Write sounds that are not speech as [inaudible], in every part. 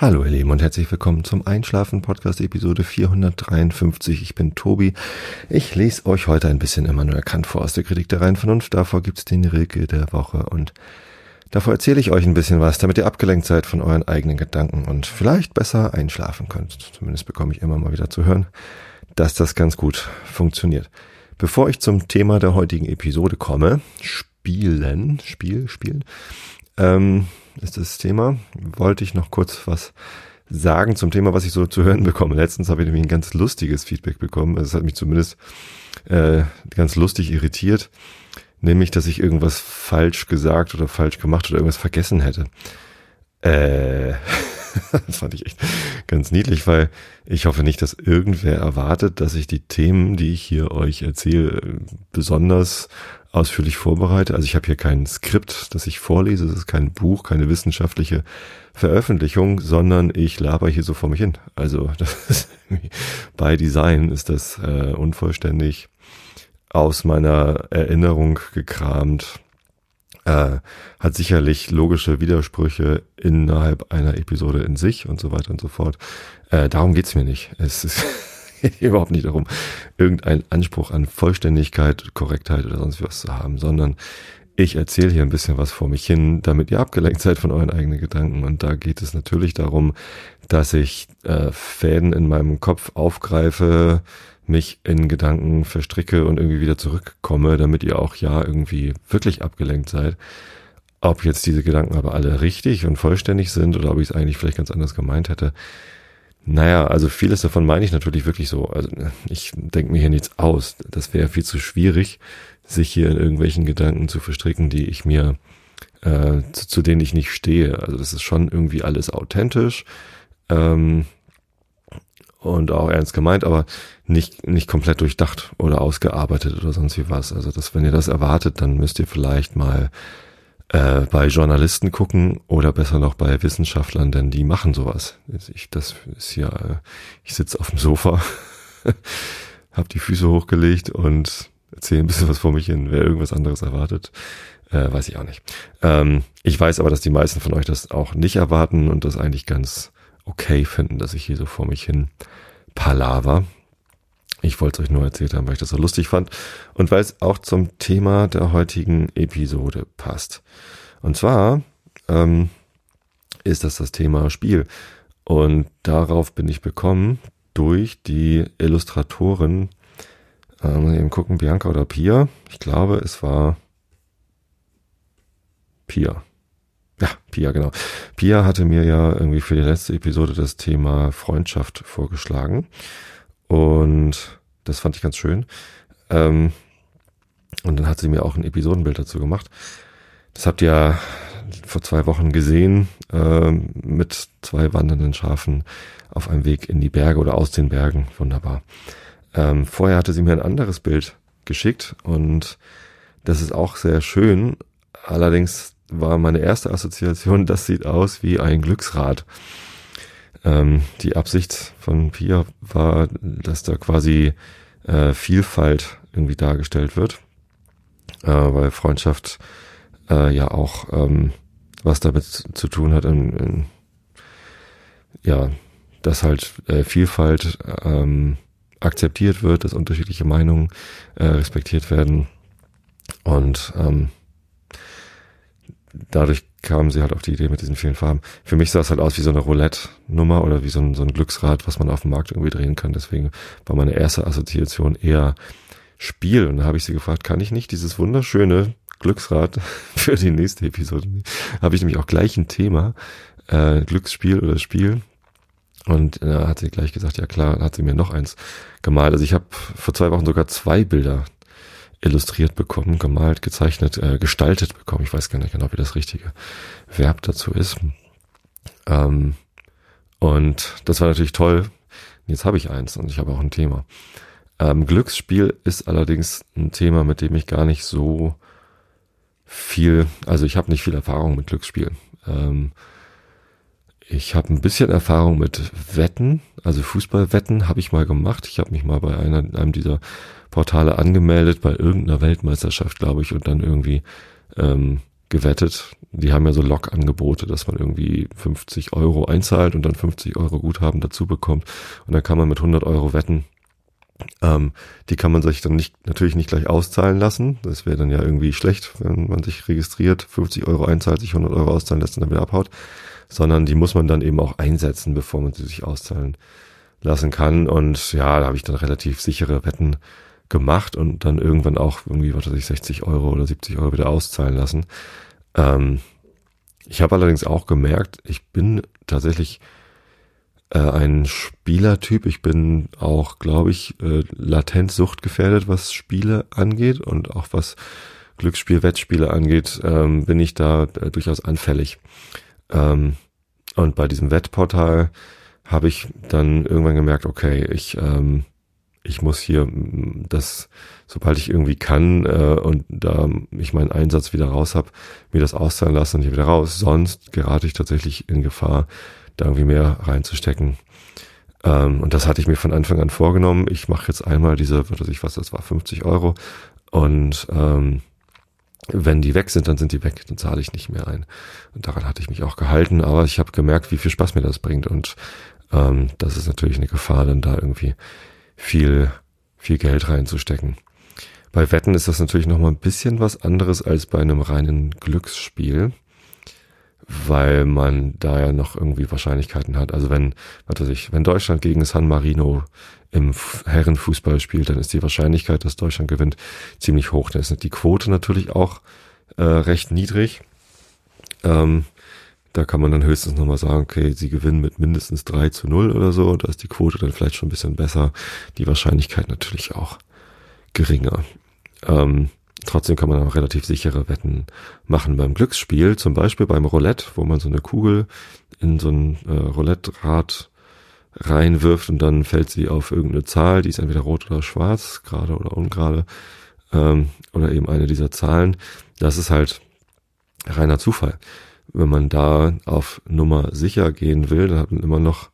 Hallo ihr Lieben und herzlich willkommen zum Einschlafen Podcast Episode 453. Ich bin Tobi. Ich lese euch heute ein bisschen Immanuel Kant vor aus der Kritik der reinen Vernunft. Davor gibt's den Rilke der Woche und davor erzähle ich euch ein bisschen was, damit ihr abgelenkt seid von euren eigenen Gedanken und vielleicht besser einschlafen könnt. Zumindest bekomme ich immer mal wieder zu hören, dass das ganz gut funktioniert. Bevor ich zum Thema der heutigen Episode komme, Spielen, Spiel, Spielen, ähm, ist das Thema. Wollte ich noch kurz was sagen zum Thema, was ich so zu hören bekomme. Letztens habe ich nämlich ein ganz lustiges Feedback bekommen. Also es hat mich zumindest äh, ganz lustig irritiert. Nämlich, dass ich irgendwas falsch gesagt oder falsch gemacht oder irgendwas vergessen hätte. Äh, [laughs] das [laughs] fand ich echt ganz niedlich, weil ich hoffe nicht, dass irgendwer erwartet, dass ich die Themen, die ich hier euch erzähle, besonders ausführlich vorbereite. Also ich habe hier kein Skript, das ich vorlese, es ist kein Buch, keine wissenschaftliche Veröffentlichung, sondern ich laber hier so vor mich hin. Also [laughs] das ist bei Design ist das äh, unvollständig aus meiner Erinnerung gekramt. Äh, hat sicherlich logische Widersprüche innerhalb einer Episode in sich und so weiter und so fort. Äh, darum geht's mir nicht. Es ist [laughs] überhaupt nicht darum, irgendeinen Anspruch an Vollständigkeit, Korrektheit oder sonst was zu haben, sondern ich erzähle hier ein bisschen was vor mich hin, damit ihr abgelenkt seid von euren eigenen Gedanken. Und da geht es natürlich darum, dass ich äh, Fäden in meinem Kopf aufgreife, mich in Gedanken verstricke und irgendwie wieder zurückkomme, damit ihr auch ja irgendwie wirklich abgelenkt seid. Ob jetzt diese Gedanken aber alle richtig und vollständig sind oder ob ich es eigentlich vielleicht ganz anders gemeint hätte, naja, also vieles davon meine ich natürlich wirklich so. Also ich denke mir hier nichts aus. Das wäre viel zu schwierig, sich hier in irgendwelchen Gedanken zu verstricken, die ich mir, äh, zu, zu denen ich nicht stehe. Also das ist schon irgendwie alles authentisch ähm, und auch ernst gemeint, aber nicht, nicht komplett durchdacht oder ausgearbeitet oder sonst wie was. Also das, wenn ihr das erwartet, dann müsst ihr vielleicht mal äh, bei Journalisten gucken oder besser noch bei Wissenschaftlern, denn die machen sowas. Ich, das ist ja, äh, ich sitze auf dem Sofa, [laughs] habe die Füße hochgelegt und erzähle ein bisschen was vor mich hin. Wer irgendwas anderes erwartet, äh, weiß ich auch nicht. Ähm, ich weiß aber, dass die meisten von euch das auch nicht erwarten und das eigentlich ganz okay finden, dass ich hier so vor mich hin palaver. Ich wollte es euch nur erzählt haben, weil ich das so lustig fand und weil es auch zum Thema der heutigen Episode passt. Und zwar ähm, ist das das Thema Spiel. Und darauf bin ich bekommen durch die Illustratorin, äh, ich eben gucken, Bianca oder Pia. Ich glaube, es war Pia. Ja, Pia, genau. Pia hatte mir ja irgendwie für die letzte Episode das Thema Freundschaft vorgeschlagen. Und das fand ich ganz schön. Ähm, und dann hat sie mir auch ein Episodenbild dazu gemacht. Das habt ihr vor zwei Wochen gesehen, äh, mit zwei wandernden Schafen auf einem Weg in die Berge oder aus den Bergen. Wunderbar. Ähm, vorher hatte sie mir ein anderes Bild geschickt und das ist auch sehr schön. Allerdings war meine erste Assoziation, [laughs] das sieht aus wie ein Glücksrad. Ähm, die Absicht von Pia war, dass da quasi äh, Vielfalt irgendwie dargestellt wird, äh, weil Freundschaft äh, ja auch ähm, was damit zu tun hat, in, in, ja, dass halt äh, Vielfalt ähm, akzeptiert wird, dass unterschiedliche Meinungen äh, respektiert werden und ähm, dadurch kamen sie halt auf die Idee mit diesen vielen Farben. Für mich sah es halt aus wie so eine Roulette-Nummer oder wie so ein, so ein Glücksrad, was man auf dem Markt irgendwie drehen kann. Deswegen war meine erste Assoziation eher Spiel. Und da habe ich sie gefragt, kann ich nicht dieses wunderschöne Glücksrad [laughs] für die nächste Episode? Habe ich nämlich auch gleich ein Thema, äh, Glücksspiel oder Spiel. Und da äh, hat sie gleich gesagt, ja klar, hat sie mir noch eins gemalt. Also ich habe vor zwei Wochen sogar zwei Bilder illustriert bekommen, gemalt, gezeichnet, äh, gestaltet bekommen. Ich weiß gar nicht genau, wie das richtige Verb dazu ist. Ähm, und das war natürlich toll. Jetzt habe ich eins und ich habe auch ein Thema. Ähm, Glücksspiel ist allerdings ein Thema, mit dem ich gar nicht so viel, also ich habe nicht viel Erfahrung mit Glücksspiel. Ähm, ich habe ein bisschen Erfahrung mit Wetten, also Fußballwetten habe ich mal gemacht. Ich habe mich mal bei einer, einem dieser Portale angemeldet, bei irgendeiner Weltmeisterschaft, glaube ich, und dann irgendwie ähm, gewettet. die haben ja so Log-Angebote, dass man irgendwie 50 Euro einzahlt und dann 50 Euro Guthaben dazu bekommt. Und dann kann man mit 100 Euro wetten. Ähm, die kann man sich dann nicht, natürlich nicht gleich auszahlen lassen. Das wäre dann ja irgendwie schlecht, wenn man sich registriert, 50 Euro einzahlt, sich 100 Euro auszahlen lässt und dann wieder abhaut. Sondern die muss man dann eben auch einsetzen, bevor man sie sich auszahlen lassen kann. Und ja, da habe ich dann relativ sichere Wetten gemacht und dann irgendwann auch irgendwie, was weiß ich, 60 Euro oder 70 Euro wieder auszahlen lassen. Ähm, ich habe allerdings auch gemerkt, ich bin tatsächlich äh, ein Spielertyp. Ich bin auch, glaube ich, äh, latent suchtgefährdet, was Spiele angeht und auch was Glücksspiel, Wettspiele angeht, ähm, bin ich da äh, durchaus anfällig. Ähm, und bei diesem Wettportal habe ich dann irgendwann gemerkt, okay, ich ähm, ich muss hier das, sobald ich irgendwie kann äh, und da ich meinen Einsatz wieder raus habe, mir das auszahlen lassen und hier wieder raus. Sonst gerate ich tatsächlich in Gefahr, da irgendwie mehr reinzustecken. Ähm, und das hatte ich mir von Anfang an vorgenommen. Ich mache jetzt einmal diese, was weiß ich was, das war 50 Euro. Und ähm, wenn die weg sind, dann sind die weg, dann zahle ich nicht mehr ein. Und daran hatte ich mich auch gehalten, aber ich habe gemerkt, wie viel Spaß mir das bringt. Und ähm, das ist natürlich eine Gefahr, dann da irgendwie viel, viel Geld reinzustecken. Bei Wetten ist das natürlich nochmal ein bisschen was anderes als bei einem reinen Glücksspiel, weil man da ja noch irgendwie Wahrscheinlichkeiten hat. Also wenn, was weiß ich, wenn Deutschland gegen San Marino im Herrenfußball spielt, dann ist die Wahrscheinlichkeit, dass Deutschland gewinnt, ziemlich hoch. Dann ist die Quote natürlich auch äh, recht niedrig. Ähm, da kann man dann höchstens nochmal sagen, okay, sie gewinnen mit mindestens 3 zu 0 oder so. Da ist die Quote dann vielleicht schon ein bisschen besser. Die Wahrscheinlichkeit natürlich auch geringer. Ähm, trotzdem kann man auch relativ sichere Wetten machen beim Glücksspiel. Zum Beispiel beim Roulette, wo man so eine Kugel in so ein äh, Roulette-Rad reinwirft und dann fällt sie auf irgendeine Zahl, die ist entweder rot oder schwarz, gerade oder ungerade, ähm, oder eben eine dieser Zahlen. Das ist halt reiner Zufall wenn man da auf Nummer sicher gehen will, dann hat man immer noch,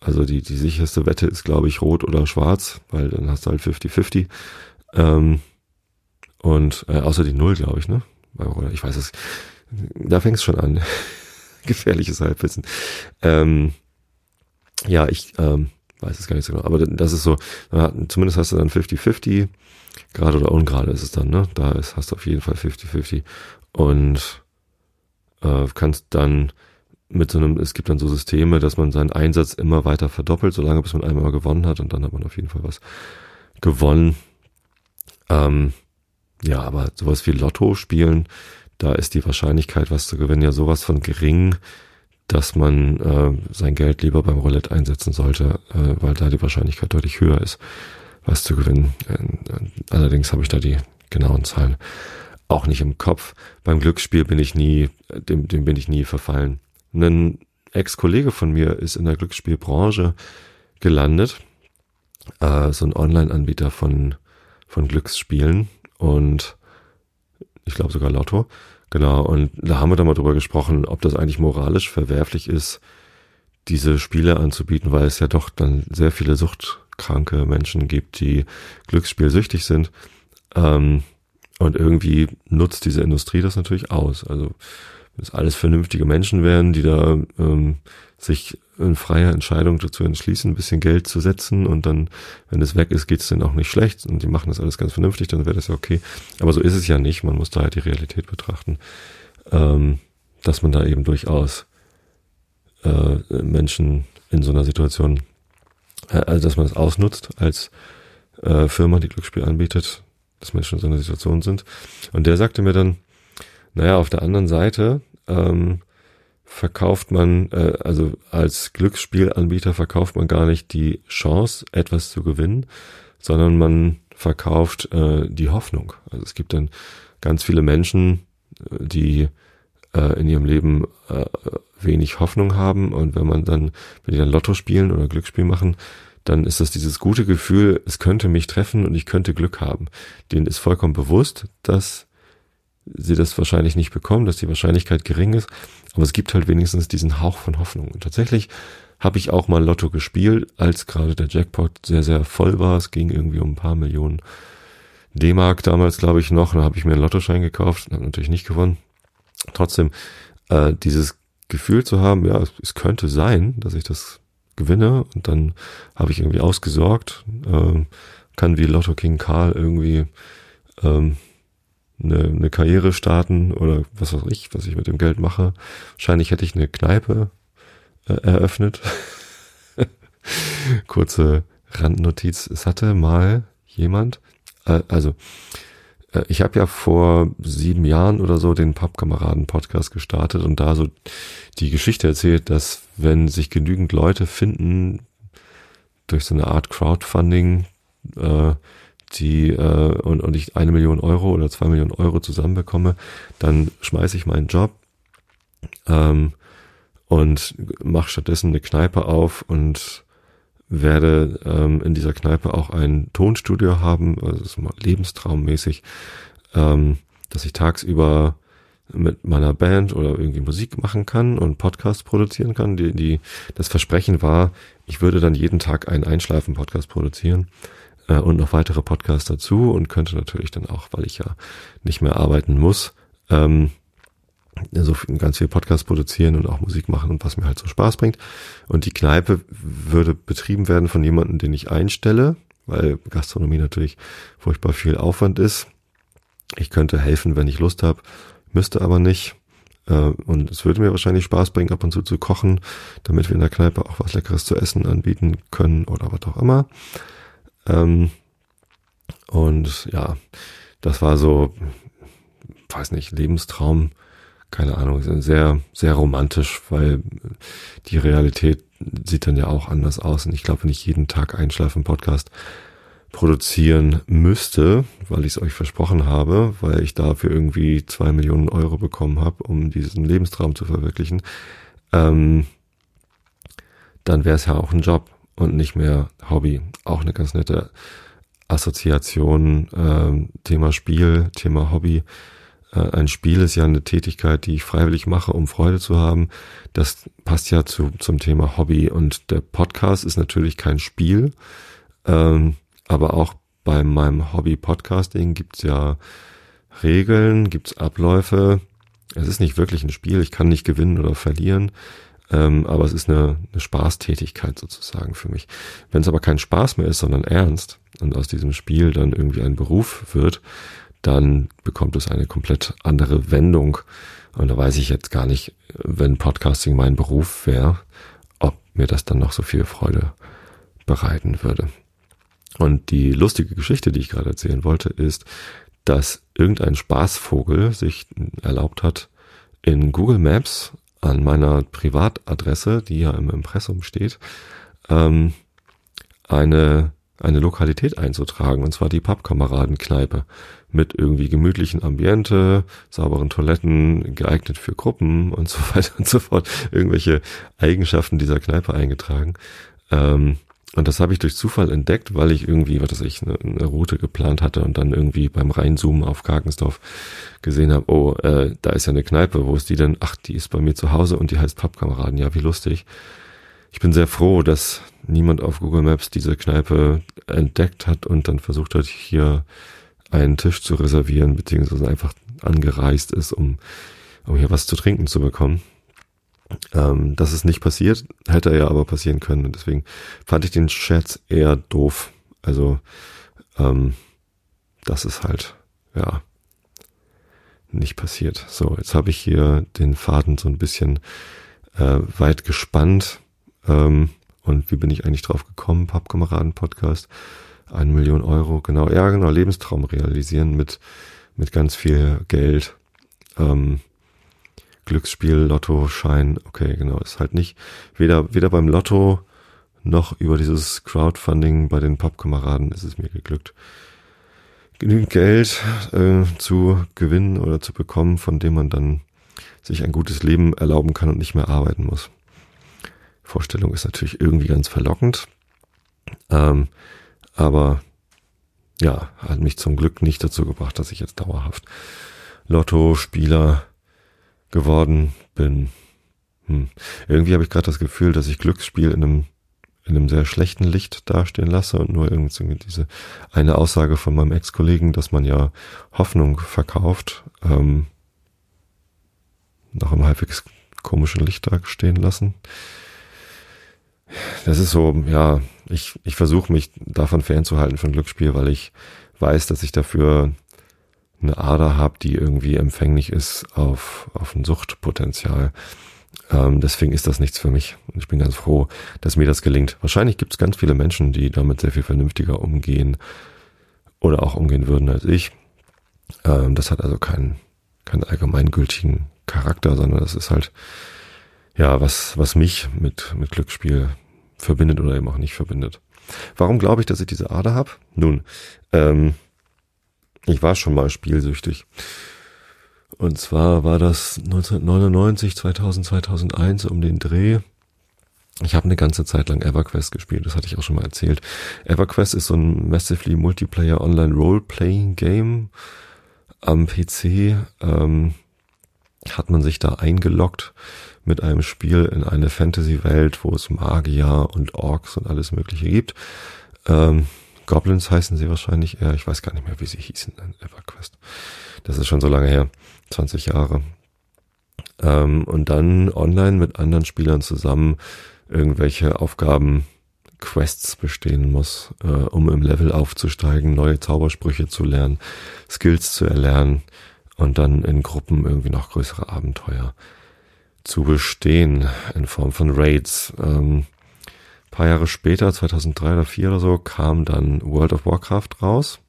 also die, die sicherste Wette ist, glaube ich, rot oder schwarz, weil dann hast du halt 50-50. Ähm, und äh, außer die Null, glaube ich, ne? Ich weiß es, da fängt es schon an. [laughs] Gefährliches Halbwissen. Ähm, ja, ich ähm, weiß es gar nicht so genau, aber das ist so, zumindest hast du dann 50-50, gerade oder ungerade ist es dann, ne? Da ist, hast du auf jeden Fall 50-50. Und äh, kannst dann mit so einem, es gibt dann so Systeme, dass man seinen Einsatz immer weiter verdoppelt, solange bis man einmal gewonnen hat und dann hat man auf jeden Fall was gewonnen. Ähm, ja, aber sowas wie Lotto spielen, da ist die Wahrscheinlichkeit, was zu gewinnen, ja sowas von gering, dass man äh, sein Geld lieber beim Roulette einsetzen sollte, äh, weil da die Wahrscheinlichkeit deutlich höher ist, was zu gewinnen. Äh, allerdings habe ich da die genauen Zahlen auch nicht im Kopf. Beim Glücksspiel bin ich nie, dem, dem bin ich nie verfallen. Ein Ex-Kollege von mir ist in der Glücksspielbranche gelandet, äh, so ein Online-Anbieter von, von Glücksspielen und ich glaube sogar Lotto. Genau, und da haben wir dann mal drüber gesprochen, ob das eigentlich moralisch verwerflich ist, diese Spiele anzubieten, weil es ja doch dann sehr viele suchtkranke Menschen gibt, die Glücksspielsüchtig sind. Ähm, und irgendwie nutzt diese Industrie das natürlich aus. Also wenn es alles vernünftige Menschen wären, die da ähm, sich in freier Entscheidung dazu entschließen, ein bisschen Geld zu setzen und dann, wenn es weg ist, geht es denen auch nicht schlecht und die machen das alles ganz vernünftig, dann wäre das ja okay. Aber so ist es ja nicht. Man muss da halt die Realität betrachten, ähm, dass man da eben durchaus äh, Menschen in so einer Situation, äh, also dass man es ausnutzt als äh, Firma, die Glücksspiel anbietet, dass Menschen in so einer Situation sind. Und der sagte mir dann, naja, auf der anderen Seite ähm, verkauft man, äh, also als Glücksspielanbieter verkauft man gar nicht die Chance, etwas zu gewinnen, sondern man verkauft äh, die Hoffnung. Also es gibt dann ganz viele Menschen, äh, die äh, in ihrem Leben äh, wenig Hoffnung haben und wenn man dann, wenn die dann Lotto spielen oder Glücksspiel machen, dann ist das dieses gute Gefühl, es könnte mich treffen und ich könnte Glück haben. Denen ist vollkommen bewusst, dass sie das wahrscheinlich nicht bekommen, dass die Wahrscheinlichkeit gering ist, aber es gibt halt wenigstens diesen Hauch von Hoffnung. Und tatsächlich habe ich auch mal Lotto gespielt, als gerade der Jackpot sehr, sehr voll war. Es ging irgendwie um ein paar Millionen D-Mark damals, glaube ich, noch. Da habe ich mir einen Lottoschein gekauft und habe natürlich nicht gewonnen. trotzdem äh, dieses Gefühl zu haben, ja, es, es, könnte sein, dass ich das gewinne und dann habe ich irgendwie ausgesorgt, äh, kann wie Lotto King Karl irgendwie ähm, eine, eine Karriere starten oder was weiß ich, was ich mit dem Geld mache. Wahrscheinlich hätte ich eine Kneipe äh, eröffnet. [laughs] Kurze Randnotiz. Es hatte mal jemand, äh, also ich habe ja vor sieben Jahren oder so den Pappkameraden-Podcast gestartet und da so die Geschichte erzählt, dass wenn sich genügend Leute finden durch so eine Art Crowdfunding, äh, die äh, und, und ich eine Million Euro oder zwei Millionen Euro zusammenbekomme, dann schmeiße ich meinen Job ähm, und mache stattdessen eine Kneipe auf und werde ähm, in dieser Kneipe auch ein Tonstudio haben, also so lebenstraummäßig, ähm, dass ich tagsüber mit meiner Band oder irgendwie Musik machen kann und Podcast produzieren kann. Die, die, das Versprechen war, ich würde dann jeden Tag einen Einschlafen-Podcast produzieren äh, und noch weitere Podcasts dazu und könnte natürlich dann auch, weil ich ja nicht mehr arbeiten muss, ähm, so ganz viel Podcast produzieren und auch Musik machen und was mir halt so Spaß bringt. Und die Kneipe würde betrieben werden von jemandem, den ich einstelle, weil Gastronomie natürlich furchtbar viel Aufwand ist. Ich könnte helfen, wenn ich Lust habe, müsste aber nicht. Äh, und es würde mir wahrscheinlich Spaß bringen, ab und zu zu kochen, damit wir in der Kneipe auch was Leckeres zu essen anbieten können oder was auch immer. Ähm, und ja, das war so, weiß nicht, Lebenstraum keine Ahnung, sehr, sehr romantisch, weil die Realität sieht dann ja auch anders aus. Und ich glaube, wenn ich jeden Tag einschlafen Podcast produzieren müsste, weil ich es euch versprochen habe, weil ich dafür irgendwie zwei Millionen Euro bekommen habe, um diesen Lebenstraum zu verwirklichen, ähm, dann wäre es ja auch ein Job und nicht mehr Hobby. Auch eine ganz nette Assoziation, ähm, Thema Spiel, Thema Hobby ein Spiel ist ja eine Tätigkeit, die ich freiwillig mache, um Freude zu haben. Das passt ja zu, zum Thema Hobby. Und der Podcast ist natürlich kein Spiel, ähm, aber auch bei meinem Hobby-Podcasting gibt's ja Regeln, gibt's Abläufe. Es ist nicht wirklich ein Spiel, ich kann nicht gewinnen oder verlieren, ähm, aber es ist eine, eine Spaßtätigkeit sozusagen für mich. Wenn es aber kein Spaß mehr ist, sondern ernst und aus diesem Spiel dann irgendwie ein Beruf wird, dann bekommt es eine komplett andere Wendung. Und da weiß ich jetzt gar nicht, wenn Podcasting mein Beruf wäre, ob mir das dann noch so viel Freude bereiten würde. Und die lustige Geschichte, die ich gerade erzählen wollte, ist, dass irgendein Spaßvogel sich erlaubt hat, in Google Maps an meiner Privatadresse, die ja im Impressum steht, ähm, eine eine Lokalität einzutragen, und zwar die Pappkameradenkneipe mit irgendwie gemütlichen Ambiente, sauberen Toiletten, geeignet für Gruppen [laughs] und so weiter und so fort. Irgendwelche Eigenschaften dieser Kneipe eingetragen. Ähm, und das habe ich durch Zufall entdeckt, weil ich irgendwie, was weiß ich, eine, eine Route geplant hatte und dann irgendwie beim Reinzoomen auf Karkensdorf gesehen habe, oh, äh, da ist ja eine Kneipe, wo ist die denn? Ach, die ist bei mir zu Hause und die heißt Pappkameraden. Ja, wie lustig ich bin sehr froh, dass niemand auf Google Maps diese Kneipe entdeckt hat und dann versucht hat, hier einen Tisch zu reservieren, beziehungsweise einfach angereist ist, um, um hier was zu trinken zu bekommen. Ähm, das ist nicht passiert, hätte ja aber passieren können und deswegen fand ich den Scherz eher doof. Also, ähm, das ist halt, ja, nicht passiert. So, jetzt habe ich hier den Faden so ein bisschen äh, weit gespannt. Ähm, und wie bin ich eigentlich drauf gekommen? Pappkameraden-Podcast. Eine Million Euro, genau. Ja, genau. Lebenstraum realisieren mit, mit ganz viel Geld. Ähm, Glücksspiel, Lotto, Schein. Okay, genau. Ist halt nicht, weder, weder beim Lotto noch über dieses Crowdfunding bei den Pappkameraden ist es mir geglückt, genügend Geld äh, zu gewinnen oder zu bekommen, von dem man dann sich ein gutes Leben erlauben kann und nicht mehr arbeiten muss. Vorstellung ist natürlich irgendwie ganz verlockend. Ähm, aber ja, hat mich zum Glück nicht dazu gebracht, dass ich jetzt dauerhaft Lotto-Spieler geworden bin. Hm. Irgendwie habe ich gerade das Gefühl, dass ich Glücksspiel in einem in einem sehr schlechten Licht dastehen lasse und nur irgendwie diese eine Aussage von meinem Ex-Kollegen, dass man ja Hoffnung verkauft, ähm, noch im halbwegs komischen Licht da stehen lassen. Das ist so, ja, ich, ich versuche mich davon fernzuhalten von Glücksspiel, weil ich weiß, dass ich dafür eine Ader habe, die irgendwie empfänglich ist auf, auf ein Suchtpotenzial. Ähm, deswegen ist das nichts für mich. Und ich bin ganz froh, dass mir das gelingt. Wahrscheinlich gibt es ganz viele Menschen, die damit sehr viel vernünftiger umgehen oder auch umgehen würden als ich. Ähm, das hat also keinen, keinen allgemeingültigen Charakter, sondern das ist halt, ja, was, was mich mit, mit Glücksspiel verbindet oder eben auch nicht verbindet. Warum glaube ich, dass ich diese Ader habe? Nun, ähm, ich war schon mal spielsüchtig. Und zwar war das 1999, 2000, 2001 um den Dreh. Ich habe eine ganze Zeit lang EverQuest gespielt, das hatte ich auch schon mal erzählt. EverQuest ist so ein massively Multiplayer Online Role-Playing Game am PC. Ähm, hat man sich da eingeloggt mit einem Spiel in eine Fantasy-Welt, wo es Magier und Orks und alles Mögliche gibt. Ähm, Goblins heißen sie wahrscheinlich eher. Ich weiß gar nicht mehr, wie sie hießen in EverQuest. Das ist schon so lange her. 20 Jahre. Ähm, und dann online mit anderen Spielern zusammen irgendwelche Aufgaben, Quests bestehen muss, äh, um im Level aufzusteigen, neue Zaubersprüche zu lernen, Skills zu erlernen und dann in Gruppen irgendwie noch größere Abenteuer zu bestehen in Form von Raids. Ähm, paar Jahre später, 2003 oder 2004 oder so, kam dann World of Warcraft raus.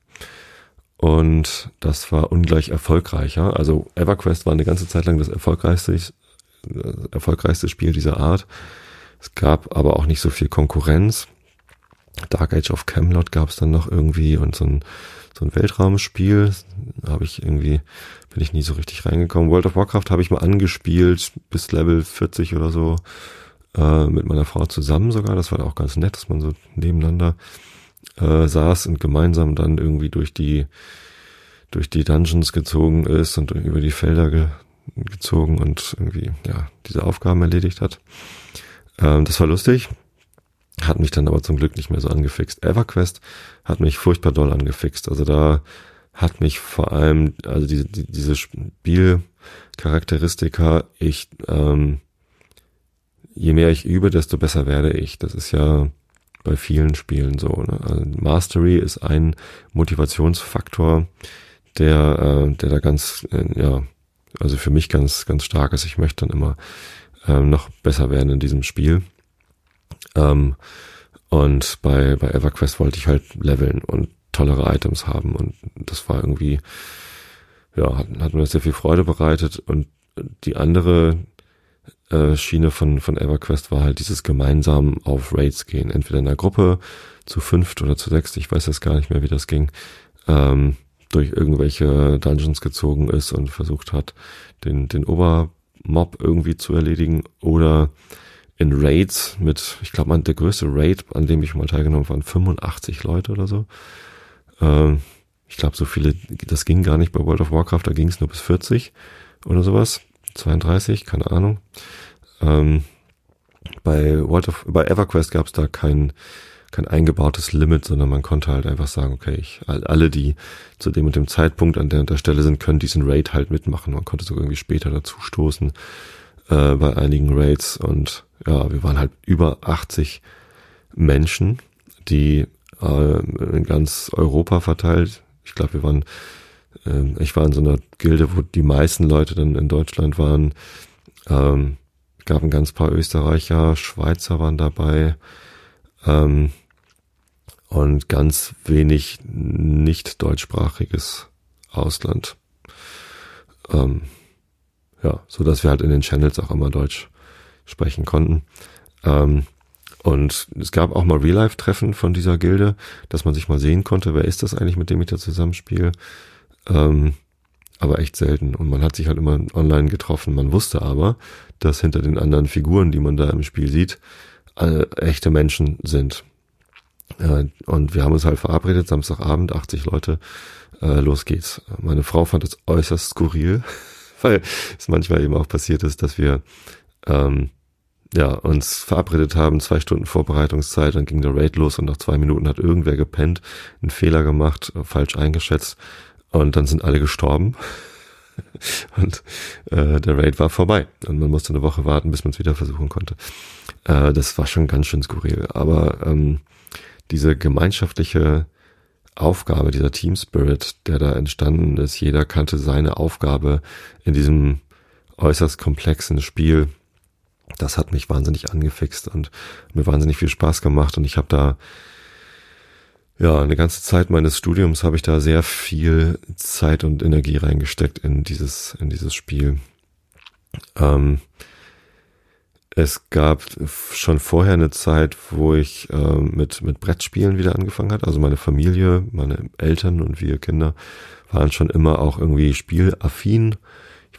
Und das war ungleich erfolgreicher. Also EverQuest war eine ganze Zeit lang das erfolgreichste, erfolgreichste Spiel dieser Art. Es gab aber auch nicht so viel Konkurrenz. Dark Age of Camelot gab es dann noch irgendwie und so ein, so ein Weltraumspiel habe ich irgendwie, bin ich nie so richtig reingekommen. World of Warcraft habe ich mal angespielt bis Level 40 oder so äh, mit meiner Frau zusammen sogar. Das war auch ganz nett, dass man so nebeneinander äh, saß und gemeinsam dann irgendwie durch die durch die Dungeons gezogen ist und über die Felder ge gezogen und irgendwie ja diese Aufgaben erledigt hat. Ähm, das war lustig, hat mich dann aber zum Glück nicht mehr so angefixt. EverQuest hat mich furchtbar doll angefixt. Also da hat mich vor allem also diese die, diese Spielcharakteristika ich ähm, je mehr ich übe, desto besser werde ich. Das ist ja bei vielen Spielen so. Ne? Also Mastery ist ein Motivationsfaktor, der, äh, der da ganz, äh, ja, also für mich ganz, ganz stark ist. Ich möchte dann immer ähm, noch besser werden in diesem Spiel. Ähm, und bei, bei EverQuest wollte ich halt leveln und tollere Items haben und das war irgendwie, ja, hat, hat mir sehr viel Freude bereitet und die andere äh, Schiene von, von EverQuest war halt dieses gemeinsam auf Raids gehen. Entweder in einer Gruppe zu fünft oder zu sechst, ich weiß jetzt gar nicht mehr, wie das ging, ähm, durch irgendwelche Dungeons gezogen ist und versucht hat, den, den Obermob irgendwie zu erledigen oder in Raids mit, ich glaube, der größte Raid, an dem ich mal teilgenommen waren 85 Leute oder so. Ähm, ich glaube, so viele, das ging gar nicht bei World of Warcraft, da ging es nur bis 40 oder sowas. 32, keine Ahnung. Ähm, bei World of, bei EverQuest gab es da kein, kein eingebautes Limit, sondern man konnte halt einfach sagen, okay, ich, alle, die zu dem und dem Zeitpunkt an der und der Stelle sind, können diesen Raid halt mitmachen. Man konnte sogar irgendwie später dazu stoßen äh, bei einigen Raids und ja, wir waren halt über 80 Menschen, die äh, in ganz Europa verteilt. Ich glaube, wir waren ähm, ich war in so einer Gilde, wo die meisten Leute dann in Deutschland waren. Ähm, gab ein ganz paar Österreicher, Schweizer waren dabei ähm, und ganz wenig nicht deutschsprachiges Ausland. Ähm, ja, so dass wir halt in den Channels auch immer Deutsch sprechen konnten. Ähm, und es gab auch mal Real-Life-Treffen von dieser Gilde, dass man sich mal sehen konnte, wer ist das eigentlich, mit dem ich da zusammenspiele. Ähm, aber echt selten. Und man hat sich halt immer online getroffen. Man wusste aber, dass hinter den anderen Figuren, die man da im Spiel sieht, äh, echte Menschen sind. Äh, und wir haben uns halt verabredet, Samstagabend, 80 Leute, äh, los geht's. Meine Frau fand es äußerst skurril, [laughs] weil es manchmal eben auch passiert ist, dass wir ähm, ja, uns verabredet haben, zwei Stunden Vorbereitungszeit, dann ging der Raid los und nach zwei Minuten hat irgendwer gepennt, einen Fehler gemacht, falsch eingeschätzt und dann sind alle gestorben. [laughs] und äh, der Raid war vorbei und man musste eine Woche warten, bis man es wieder versuchen konnte. Äh, das war schon ganz schön skurril. Aber ähm, diese gemeinschaftliche Aufgabe, dieser Team Spirit, der da entstanden ist, jeder kannte seine Aufgabe in diesem äußerst komplexen Spiel. Das hat mich wahnsinnig angefixt und mir wahnsinnig viel Spaß gemacht und ich habe da ja, eine ganze Zeit meines Studiums habe ich da sehr viel Zeit und Energie reingesteckt in dieses, in dieses Spiel. Ähm, es gab schon vorher eine Zeit, wo ich äh, mit, mit Brettspielen wieder angefangen hat. Also meine Familie, meine Eltern und wir Kinder waren schon immer auch irgendwie spielaffin.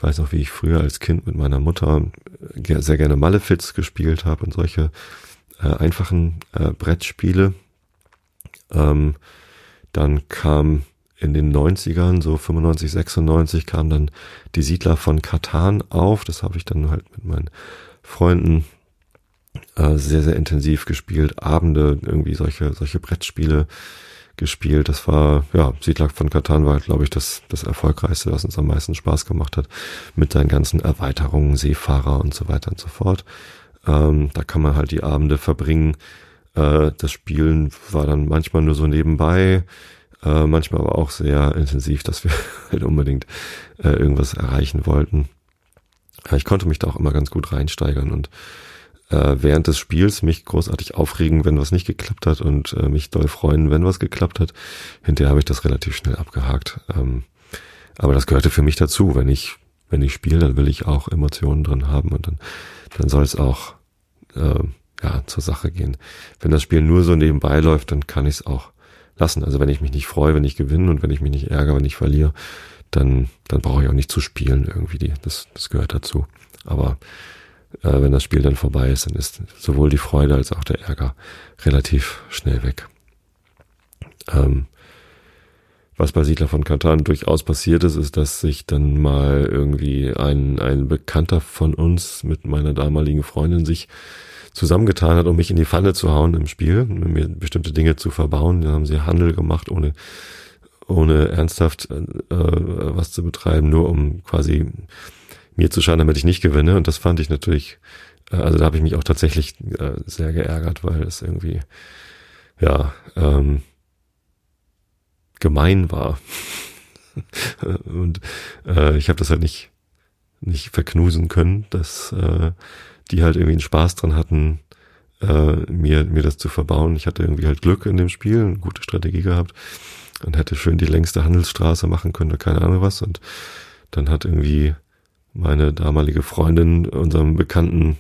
Ich weiß noch, wie ich früher als Kind mit meiner Mutter äh, sehr gerne Malefiz gespielt habe und solche äh, einfachen äh, Brettspiele. Ähm, dann kam in den 90ern, so 95, 96, kam dann die Siedler von Katan auf. Das habe ich dann halt mit meinen Freunden äh, sehr, sehr intensiv gespielt. Abende, irgendwie solche, solche Brettspiele gespielt. Das war, ja, Siedler von Katan war, glaube ich, das, das erfolgreichste, was uns am meisten Spaß gemacht hat. Mit seinen ganzen Erweiterungen, Seefahrer und so weiter und so fort. Ähm, da kann man halt die Abende verbringen. Äh, das Spielen war dann manchmal nur so nebenbei, äh, manchmal aber auch sehr intensiv, dass wir [laughs] halt unbedingt äh, irgendwas erreichen wollten. Ich konnte mich da auch immer ganz gut reinsteigern und äh, während des Spiels mich großartig aufregen, wenn was nicht geklappt hat und äh, mich doll freuen, wenn was geklappt hat. Hinterher habe ich das relativ schnell abgehakt. Ähm, aber das gehörte für mich dazu. Wenn ich, wenn ich spiele, dann will ich auch Emotionen drin haben und dann, dann soll es auch äh, ja, zur Sache gehen. Wenn das Spiel nur so nebenbei läuft, dann kann ich es auch lassen. Also wenn ich mich nicht freue, wenn ich gewinne und wenn ich mich nicht ärgere, wenn ich verliere, dann, dann brauche ich auch nicht zu spielen irgendwie. Die, das, das gehört dazu. Aber äh, wenn das Spiel dann vorbei ist, dann ist sowohl die Freude als auch der Ärger relativ schnell weg. Ähm, was bei Siedler von Katan durchaus passiert ist, ist, dass sich dann mal irgendwie ein, ein Bekannter von uns mit meiner damaligen Freundin sich zusammengetan hat, um mich in die Pfanne zu hauen im Spiel, mir bestimmte Dinge zu verbauen. Da haben sie Handel gemacht, ohne ohne ernsthaft äh, was zu betreiben, nur um quasi mir zu schauen, damit ich nicht gewinne. Und das fand ich natürlich, äh, also da habe ich mich auch tatsächlich äh, sehr geärgert, weil es irgendwie, ja, ähm, gemein war. [laughs] und äh, ich habe das halt nicht, nicht verknusen können, dass äh, die halt irgendwie einen Spaß dran hatten, äh, mir, mir das zu verbauen. Ich hatte irgendwie halt Glück in dem Spiel, eine gute Strategie gehabt und hätte schön die längste Handelsstraße machen können, keine Ahnung was. Und dann hat irgendwie meine damalige Freundin unserem Bekannten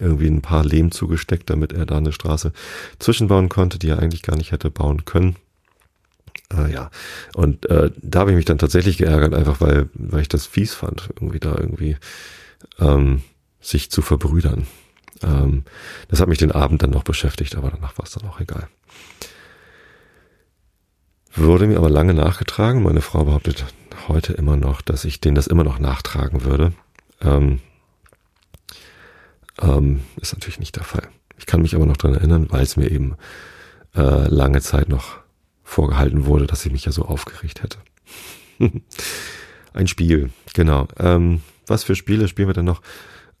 irgendwie ein paar Lehm zugesteckt, damit er da eine Straße zwischenbauen konnte, die er eigentlich gar nicht hätte bauen können. Äh, ja, und äh, da habe ich mich dann tatsächlich geärgert, einfach weil, weil ich das fies fand, irgendwie da irgendwie ähm, sich zu verbrüdern. Ähm, das hat mich den Abend dann noch beschäftigt, aber danach war es dann auch egal. Wurde mir aber lange nachgetragen. Meine Frau behauptet heute immer noch, dass ich denen das immer noch nachtragen würde. Ähm, ähm, ist natürlich nicht der Fall. Ich kann mich aber noch dran erinnern, weil es mir eben äh, lange Zeit noch vorgehalten wurde, dass ich mich ja so aufgeregt hätte. [laughs] ein Spiel, genau. Ähm, was für Spiele spielen wir denn noch?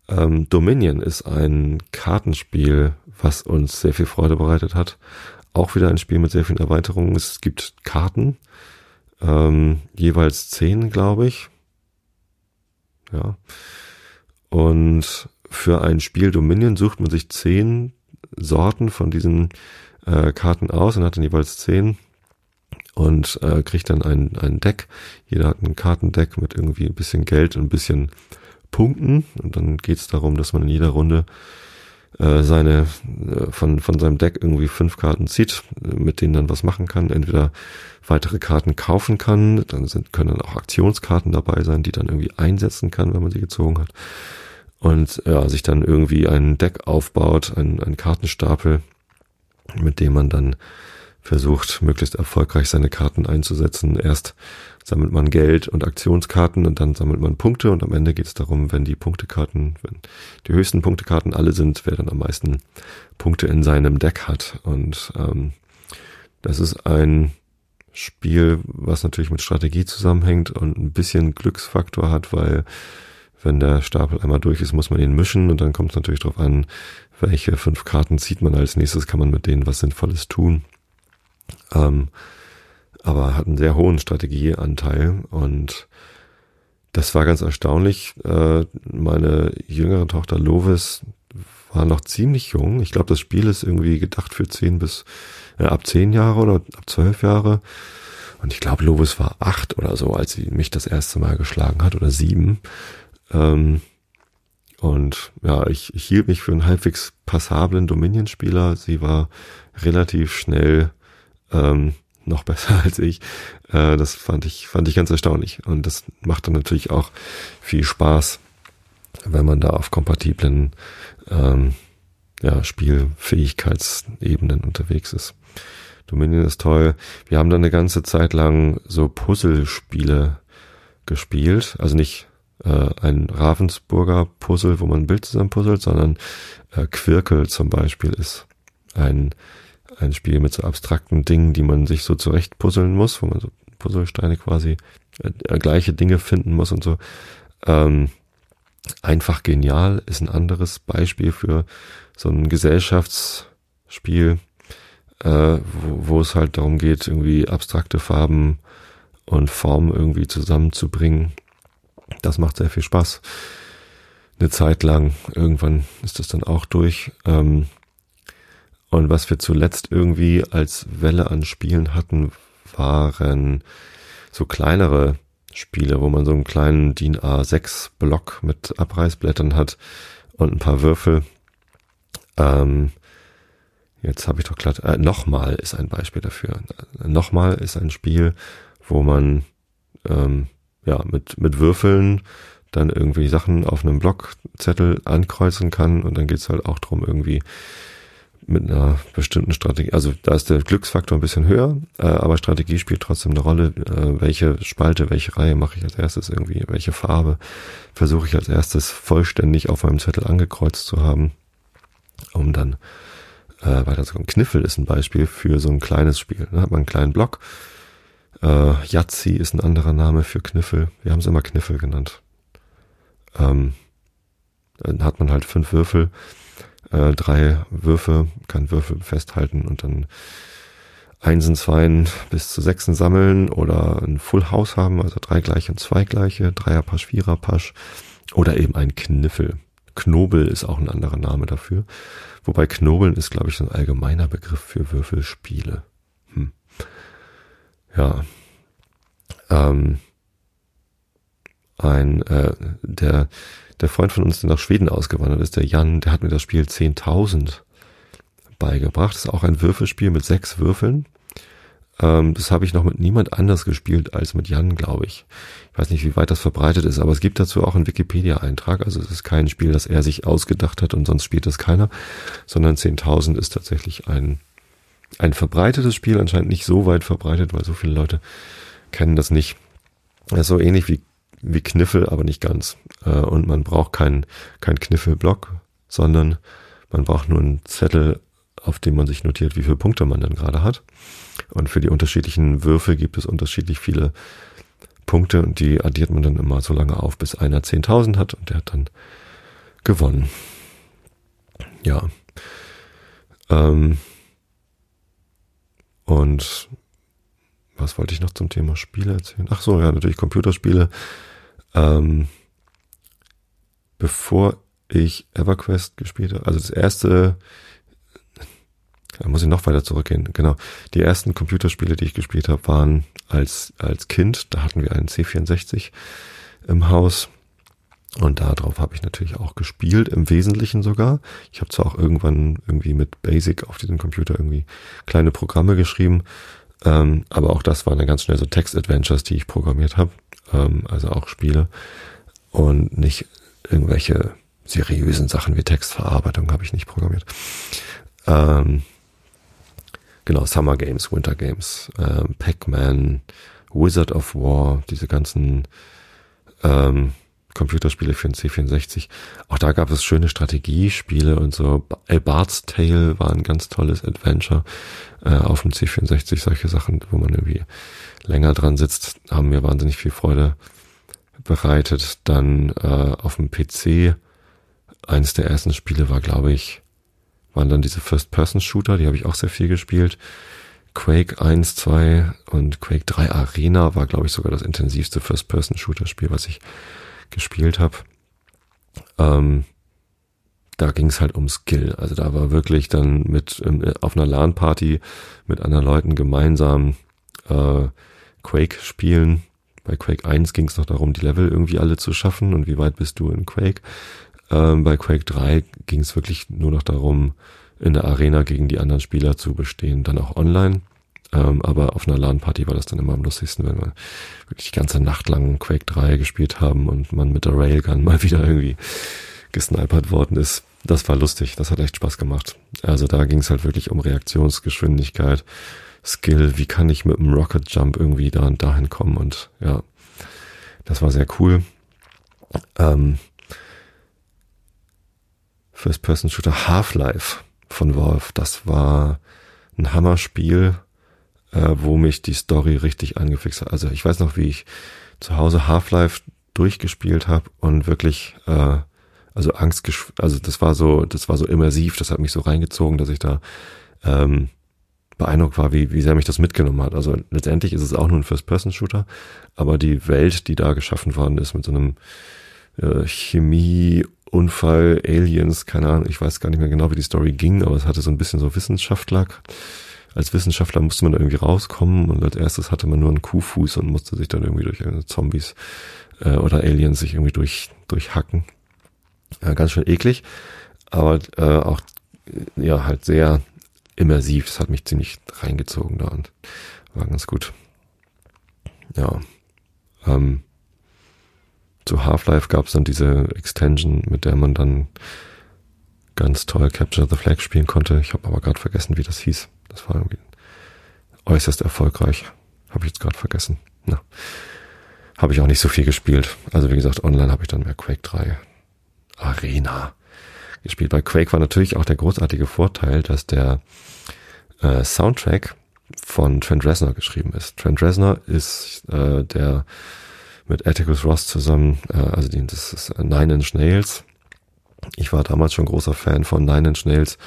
Ähm, Dominion ist ein Kartenspiel, was uns sehr viel Freude bereitet hat. Auch wieder ein Spiel mit sehr vielen Erweiterungen. Es gibt Karten, ähm, jeweils zehn, glaube ich. Ja. Und für ein Spiel Dominion sucht man sich zehn Sorten von diesen äh, Karten aus und hat dann jeweils zehn und äh, kriegt dann ein, ein Deck. Jeder hat ein Kartendeck mit irgendwie ein bisschen Geld und ein bisschen Punkten. Und dann geht es darum, dass man in jeder Runde äh, seine äh, von von seinem Deck irgendwie fünf Karten zieht, mit denen dann was machen kann. Entweder weitere Karten kaufen kann, dann sind können dann auch Aktionskarten dabei sein, die dann irgendwie einsetzen kann, wenn man sie gezogen hat. Und ja, sich dann irgendwie ein Deck aufbaut, ein, ein Kartenstapel, mit dem man dann versucht, möglichst erfolgreich seine Karten einzusetzen. Erst sammelt man Geld und Aktionskarten und dann sammelt man Punkte und am Ende geht es darum, wenn die Punktekarten, wenn die höchsten Punktekarten alle sind, wer dann am meisten Punkte in seinem Deck hat. Und ähm, das ist ein Spiel, was natürlich mit Strategie zusammenhängt und ein bisschen Glücksfaktor hat, weil wenn der Stapel einmal durch ist, muss man ihn mischen und dann kommt es natürlich darauf an, welche fünf Karten zieht man als nächstes, kann man mit denen was Sinnvolles tun. Ähm, aber hat einen sehr hohen Strategieanteil und das war ganz erstaunlich. Äh, meine jüngere Tochter Lovis war noch ziemlich jung. Ich glaube, das Spiel ist irgendwie gedacht für zehn bis äh, ab zehn Jahre oder ab zwölf Jahre. Und ich glaube, Lovis war acht oder so, als sie mich das erste Mal geschlagen hat oder sieben. Ähm, und ja, ich, ich hielt mich für einen halbwegs passablen Dominion-Spieler. Sie war relativ schnell ähm, noch [laughs] besser als ich. Äh, das fand ich, fand ich ganz erstaunlich. Und das macht dann natürlich auch viel Spaß, wenn man da auf kompatiblen ähm, ja, Spielfähigkeitsebenen unterwegs ist. Dominion ist toll. Wir haben dann eine ganze Zeit lang so Puzzlespiele gespielt. Also nicht äh, ein Ravensburger Puzzle, wo man ein Bild zusammen puzzelt, sondern äh, Quirkel zum Beispiel ist ein ein Spiel mit so abstrakten Dingen, die man sich so zurecht puzzeln muss, wo man so Puzzlesteine quasi äh, gleiche Dinge finden muss und so. Ähm, einfach genial ist ein anderes Beispiel für so ein Gesellschaftsspiel, äh, wo, wo es halt darum geht, irgendwie abstrakte Farben und Formen irgendwie zusammenzubringen. Das macht sehr viel Spaß. Eine Zeit lang, irgendwann ist das dann auch durch. Ähm, und was wir zuletzt irgendwie als Welle an Spielen hatten, waren so kleinere Spiele, wo man so einen kleinen DIN A6 Block mit Abreißblättern hat und ein paar Würfel. Ähm, jetzt habe ich doch glatt. Äh, Nochmal ist ein Beispiel dafür. Nochmal ist ein Spiel, wo man ähm, ja mit mit Würfeln dann irgendwie Sachen auf einem Blockzettel ankreuzen kann und dann geht's halt auch drum irgendwie mit einer bestimmten Strategie. Also da ist der Glücksfaktor ein bisschen höher, äh, aber Strategie spielt trotzdem eine Rolle. Äh, welche Spalte, welche Reihe mache ich als erstes irgendwie, welche Farbe versuche ich als erstes vollständig auf meinem Zettel angekreuzt zu haben, um dann äh, weiter zu kommen. Kniffel ist ein Beispiel für so ein kleines Spiel. Da hat man einen kleinen Block. Äh, Yazzi ist ein anderer Name für Kniffel. Wir haben es immer Kniffel genannt. Ähm, dann hat man halt fünf Würfel äh, drei Würfe, kann Würfel festhalten und dann Einsen, Zweien bis zu Sechsen sammeln oder ein Full House haben, also drei gleiche und zwei gleiche, Dreierpasch, Viererpasch oder eben ein Kniffel. Knobel ist auch ein anderer Name dafür. Wobei Knobeln ist, glaube ich, so ein allgemeiner Begriff für Würfelspiele. Hm. Ja. Ähm, ein, äh, der, der Freund von uns, der nach Schweden ausgewandert ist, der Jan, der hat mir das Spiel 10.000 beigebracht. Das ist auch ein Würfelspiel mit sechs Würfeln. Ähm, das habe ich noch mit niemand anders gespielt als mit Jan, glaube ich. Ich weiß nicht, wie weit das verbreitet ist, aber es gibt dazu auch einen Wikipedia-Eintrag. Also es ist kein Spiel, das er sich ausgedacht hat und sonst spielt es keiner, sondern 10.000 ist tatsächlich ein, ein verbreitetes Spiel, anscheinend nicht so weit verbreitet, weil so viele Leute kennen das nicht. Das so ähnlich wie wie Kniffel, aber nicht ganz. Äh, und man braucht keinen kein Kniffelblock, sondern man braucht nur einen Zettel, auf dem man sich notiert, wie viele Punkte man dann gerade hat. Und für die unterschiedlichen Würfel gibt es unterschiedlich viele Punkte und die addiert man dann immer so lange auf, bis einer 10.000 hat und der hat dann gewonnen. Ja. Ähm, und was wollte ich noch zum Thema Spiele erzählen? Ach so, ja, natürlich Computerspiele. Ähm, bevor ich EverQuest gespielt habe, also das erste, da muss ich noch weiter zurückgehen, genau. Die ersten Computerspiele, die ich gespielt habe, waren als, als Kind, da hatten wir einen C64 im Haus. Und darauf habe ich natürlich auch gespielt, im Wesentlichen sogar. Ich habe zwar auch irgendwann irgendwie mit Basic auf diesem Computer irgendwie kleine Programme geschrieben, ähm, aber auch das waren dann ganz schnell so Text-Adventures, die ich programmiert habe ähm, also auch Spiele und nicht irgendwelche seriösen Sachen wie Textverarbeitung habe ich nicht programmiert. Ähm, genau, Summer Games, Winter Games, ähm, Pac-Man, Wizard of War, diese ganzen ähm, Computerspiele für den C64. Auch da gab es schöne Strategiespiele und so. A Bard's Tale war ein ganz tolles Adventure äh, auf dem C64. Solche Sachen, wo man irgendwie länger dran sitzt, haben mir wahnsinnig viel Freude bereitet. Dann äh, auf dem PC, eines der ersten Spiele war, glaube ich, waren dann diese First-Person-Shooter, die habe ich auch sehr viel gespielt. Quake 1, 2 und Quake 3 Arena war, glaube ich, sogar das intensivste First-Person-Shooter-Spiel, was ich gespielt habe. Ähm, da ging es halt um Skill. Also da war wirklich dann mit äh, auf einer LAN-Party mit anderen Leuten gemeinsam äh, Quake spielen. Bei Quake 1 ging es noch darum, die Level irgendwie alle zu schaffen und wie weit bist du in Quake. Ähm, bei Quake 3 ging es wirklich nur noch darum, in der Arena gegen die anderen Spieler zu bestehen, dann auch online. Ähm, aber auf einer LAN-Party war das dann immer am lustigsten, wenn wir wirklich die ganze Nacht lang Quake 3 gespielt haben und man mit der Railgun [laughs] mal wieder irgendwie gesnipert worden ist. Das war lustig, das hat echt Spaß gemacht. Also da ging es halt wirklich um Reaktionsgeschwindigkeit, Skill, wie kann ich mit einem Rocket Jump irgendwie da und dahin kommen und ja, das war sehr cool. Ähm, First-Person-Shooter Half-Life von Valve, das war ein Hammerspiel äh, wo mich die Story richtig angefixt hat. Also ich weiß noch, wie ich zu Hause Half-Life durchgespielt habe und wirklich äh, also Angst also das war so das war so immersiv das hat mich so reingezogen dass ich da ähm, beeindruckt war wie wie sehr mich das mitgenommen hat also letztendlich ist es auch nur ein First Person Shooter aber die Welt die da geschaffen worden ist mit so einem äh, Chemie Unfall Aliens keine Ahnung ich weiß gar nicht mehr genau wie die Story ging aber es hatte so ein bisschen so Wissenschaftler als Wissenschaftler musste man irgendwie rauskommen und als erstes hatte man nur einen Kuhfuß und musste sich dann irgendwie durch Zombies äh, oder Aliens sich irgendwie durch durchhacken. Ja, ganz schön eklig, aber äh, auch ja halt sehr immersiv. Das hat mich ziemlich reingezogen da und war ganz gut. Ja. Ähm, zu Half-Life gab es dann diese Extension, mit der man dann ganz toll Capture the Flag spielen konnte. Ich habe aber gerade vergessen, wie das hieß. Das war irgendwie äußerst erfolgreich. Habe ich jetzt gerade vergessen. Na. Habe ich auch nicht so viel gespielt. Also wie gesagt, online habe ich dann mehr Quake 3 Arena gespielt. Bei Quake war natürlich auch der großartige Vorteil, dass der äh, Soundtrack von Trent Reznor geschrieben ist. Trent Reznor ist äh, der mit Atticus Ross zusammen, äh, also die, das ist Nine Inch Nails. Ich war damals schon großer Fan von Nine Inch Nails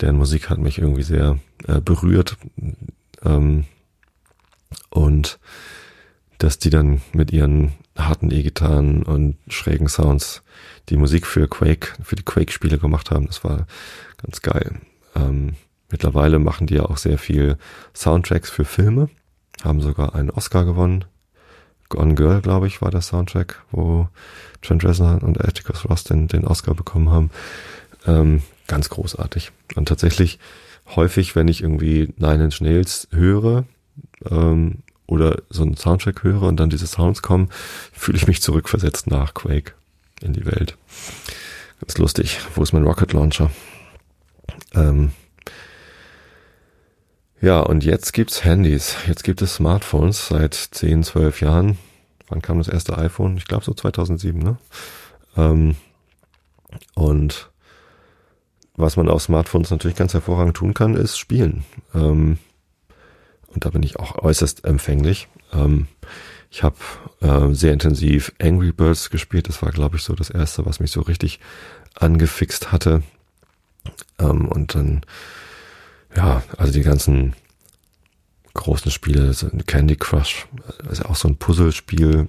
deren Musik hat mich irgendwie sehr äh, berührt. Ähm, und dass die dann mit ihren harten E-Gitarren und schrägen Sounds die Musik für Quake, für die Quake-Spiele gemacht haben, das war ganz geil. Ähm, mittlerweile machen die ja auch sehr viel Soundtracks für Filme, haben sogar einen Oscar gewonnen. Gone Girl, glaube ich, war der Soundtrack, wo Trent Reznor und Atticus Ross den, den Oscar bekommen haben. Ähm, ganz großartig. Und tatsächlich häufig, wenn ich irgendwie Nine Inch Nails höre ähm, oder so einen Soundtrack höre und dann diese Sounds kommen, fühle ich mich zurückversetzt nach Quake in die Welt. Ganz lustig. Wo ist mein Rocket Launcher? Ähm, ja, und jetzt gibt's Handys. Jetzt gibt es Smartphones seit 10, 12 Jahren. Wann kam das erste iPhone? Ich glaube so 2007, ne? Ähm, und was man auf Smartphones natürlich ganz hervorragend tun kann, ist spielen. Ähm, und da bin ich auch äußerst empfänglich. Ähm, ich habe äh, sehr intensiv Angry Birds gespielt. Das war, glaube ich, so das erste, was mich so richtig angefixt hatte. Ähm, und dann, ja, also die ganzen großen Spiele, so Candy Crush, ist ja auch so ein Puzzlespiel.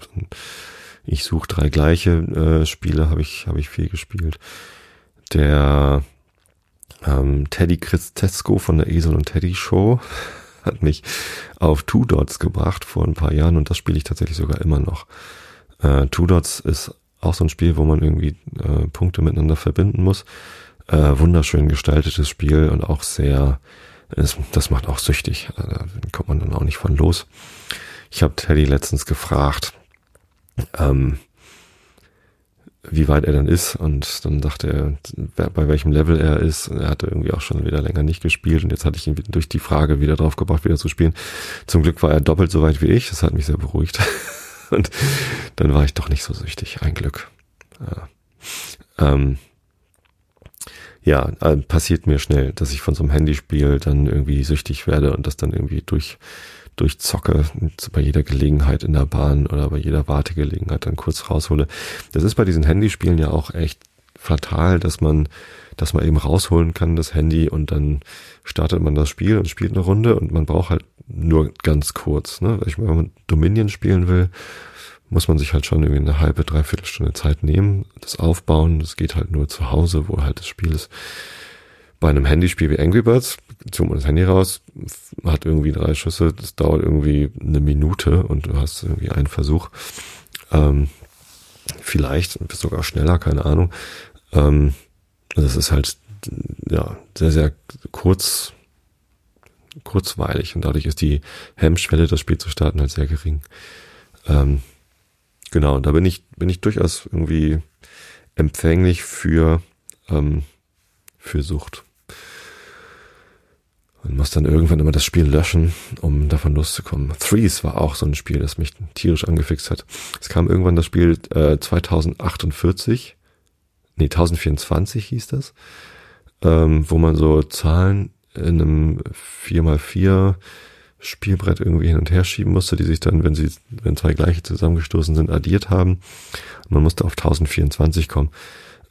Ich suche drei gleiche äh, Spiele, habe ich, hab ich viel gespielt. Der ähm, Teddy Christesco von der Esel und Teddy Show [laughs] hat mich auf Two Dots gebracht vor ein paar Jahren und das spiele ich tatsächlich sogar immer noch. Äh, Two Dots ist auch so ein Spiel, wo man irgendwie äh, Punkte miteinander verbinden muss. Äh, wunderschön gestaltetes Spiel und auch sehr, es, das macht auch süchtig. Also, da kommt man dann auch nicht von los. Ich habe Teddy letztens gefragt, ähm, wie weit er dann ist und dann sagte er, bei welchem Level er ist. Er hatte irgendwie auch schon wieder länger nicht gespielt und jetzt hatte ich ihn durch die Frage wieder drauf gebracht, wieder zu spielen. Zum Glück war er doppelt so weit wie ich, das hat mich sehr beruhigt. [laughs] Und dann war ich doch nicht so süchtig, ein Glück. Ja, ähm, ja äh, passiert mir schnell, dass ich von so einem Handyspiel dann irgendwie süchtig werde und das dann irgendwie durch durchzocke, bei jeder Gelegenheit in der Bahn oder bei jeder Wartegelegenheit dann kurz raushole. Das ist bei diesen Handyspielen ja auch echt fatal, dass man, dass man eben rausholen kann, das Handy, und dann startet man das Spiel und spielt eine Runde und man braucht halt nur ganz kurz. Ne? Ich meine, wenn man Dominion spielen will, muss man sich halt schon irgendwie eine halbe, dreiviertel Stunde Zeit nehmen, das aufbauen. Das geht halt nur zu Hause, wo halt das Spiel ist. Bei einem Handyspiel wie Angry Birds zoomt das Handy raus, hat irgendwie drei Schüsse, das dauert irgendwie eine Minute und du hast irgendwie einen Versuch. Ähm, vielleicht sogar schneller, keine Ahnung. Ähm, das ist halt ja sehr, sehr kurz, kurzweilig und dadurch ist die Hemmschwelle, das Spiel zu starten, halt sehr gering. Ähm, genau, da bin ich, bin ich durchaus irgendwie empfänglich für, ähm, für Sucht. Und muss dann irgendwann immer das Spiel löschen, um davon loszukommen. Threes war auch so ein Spiel, das mich tierisch angefixt hat. Es kam irgendwann das Spiel äh, 2048, nee, 1024 hieß das, ähm, wo man so Zahlen in einem 4x4 Spielbrett irgendwie hin und her schieben musste, die sich dann, wenn sie, wenn zwei gleiche zusammengestoßen sind, addiert haben. man musste auf 1024 kommen.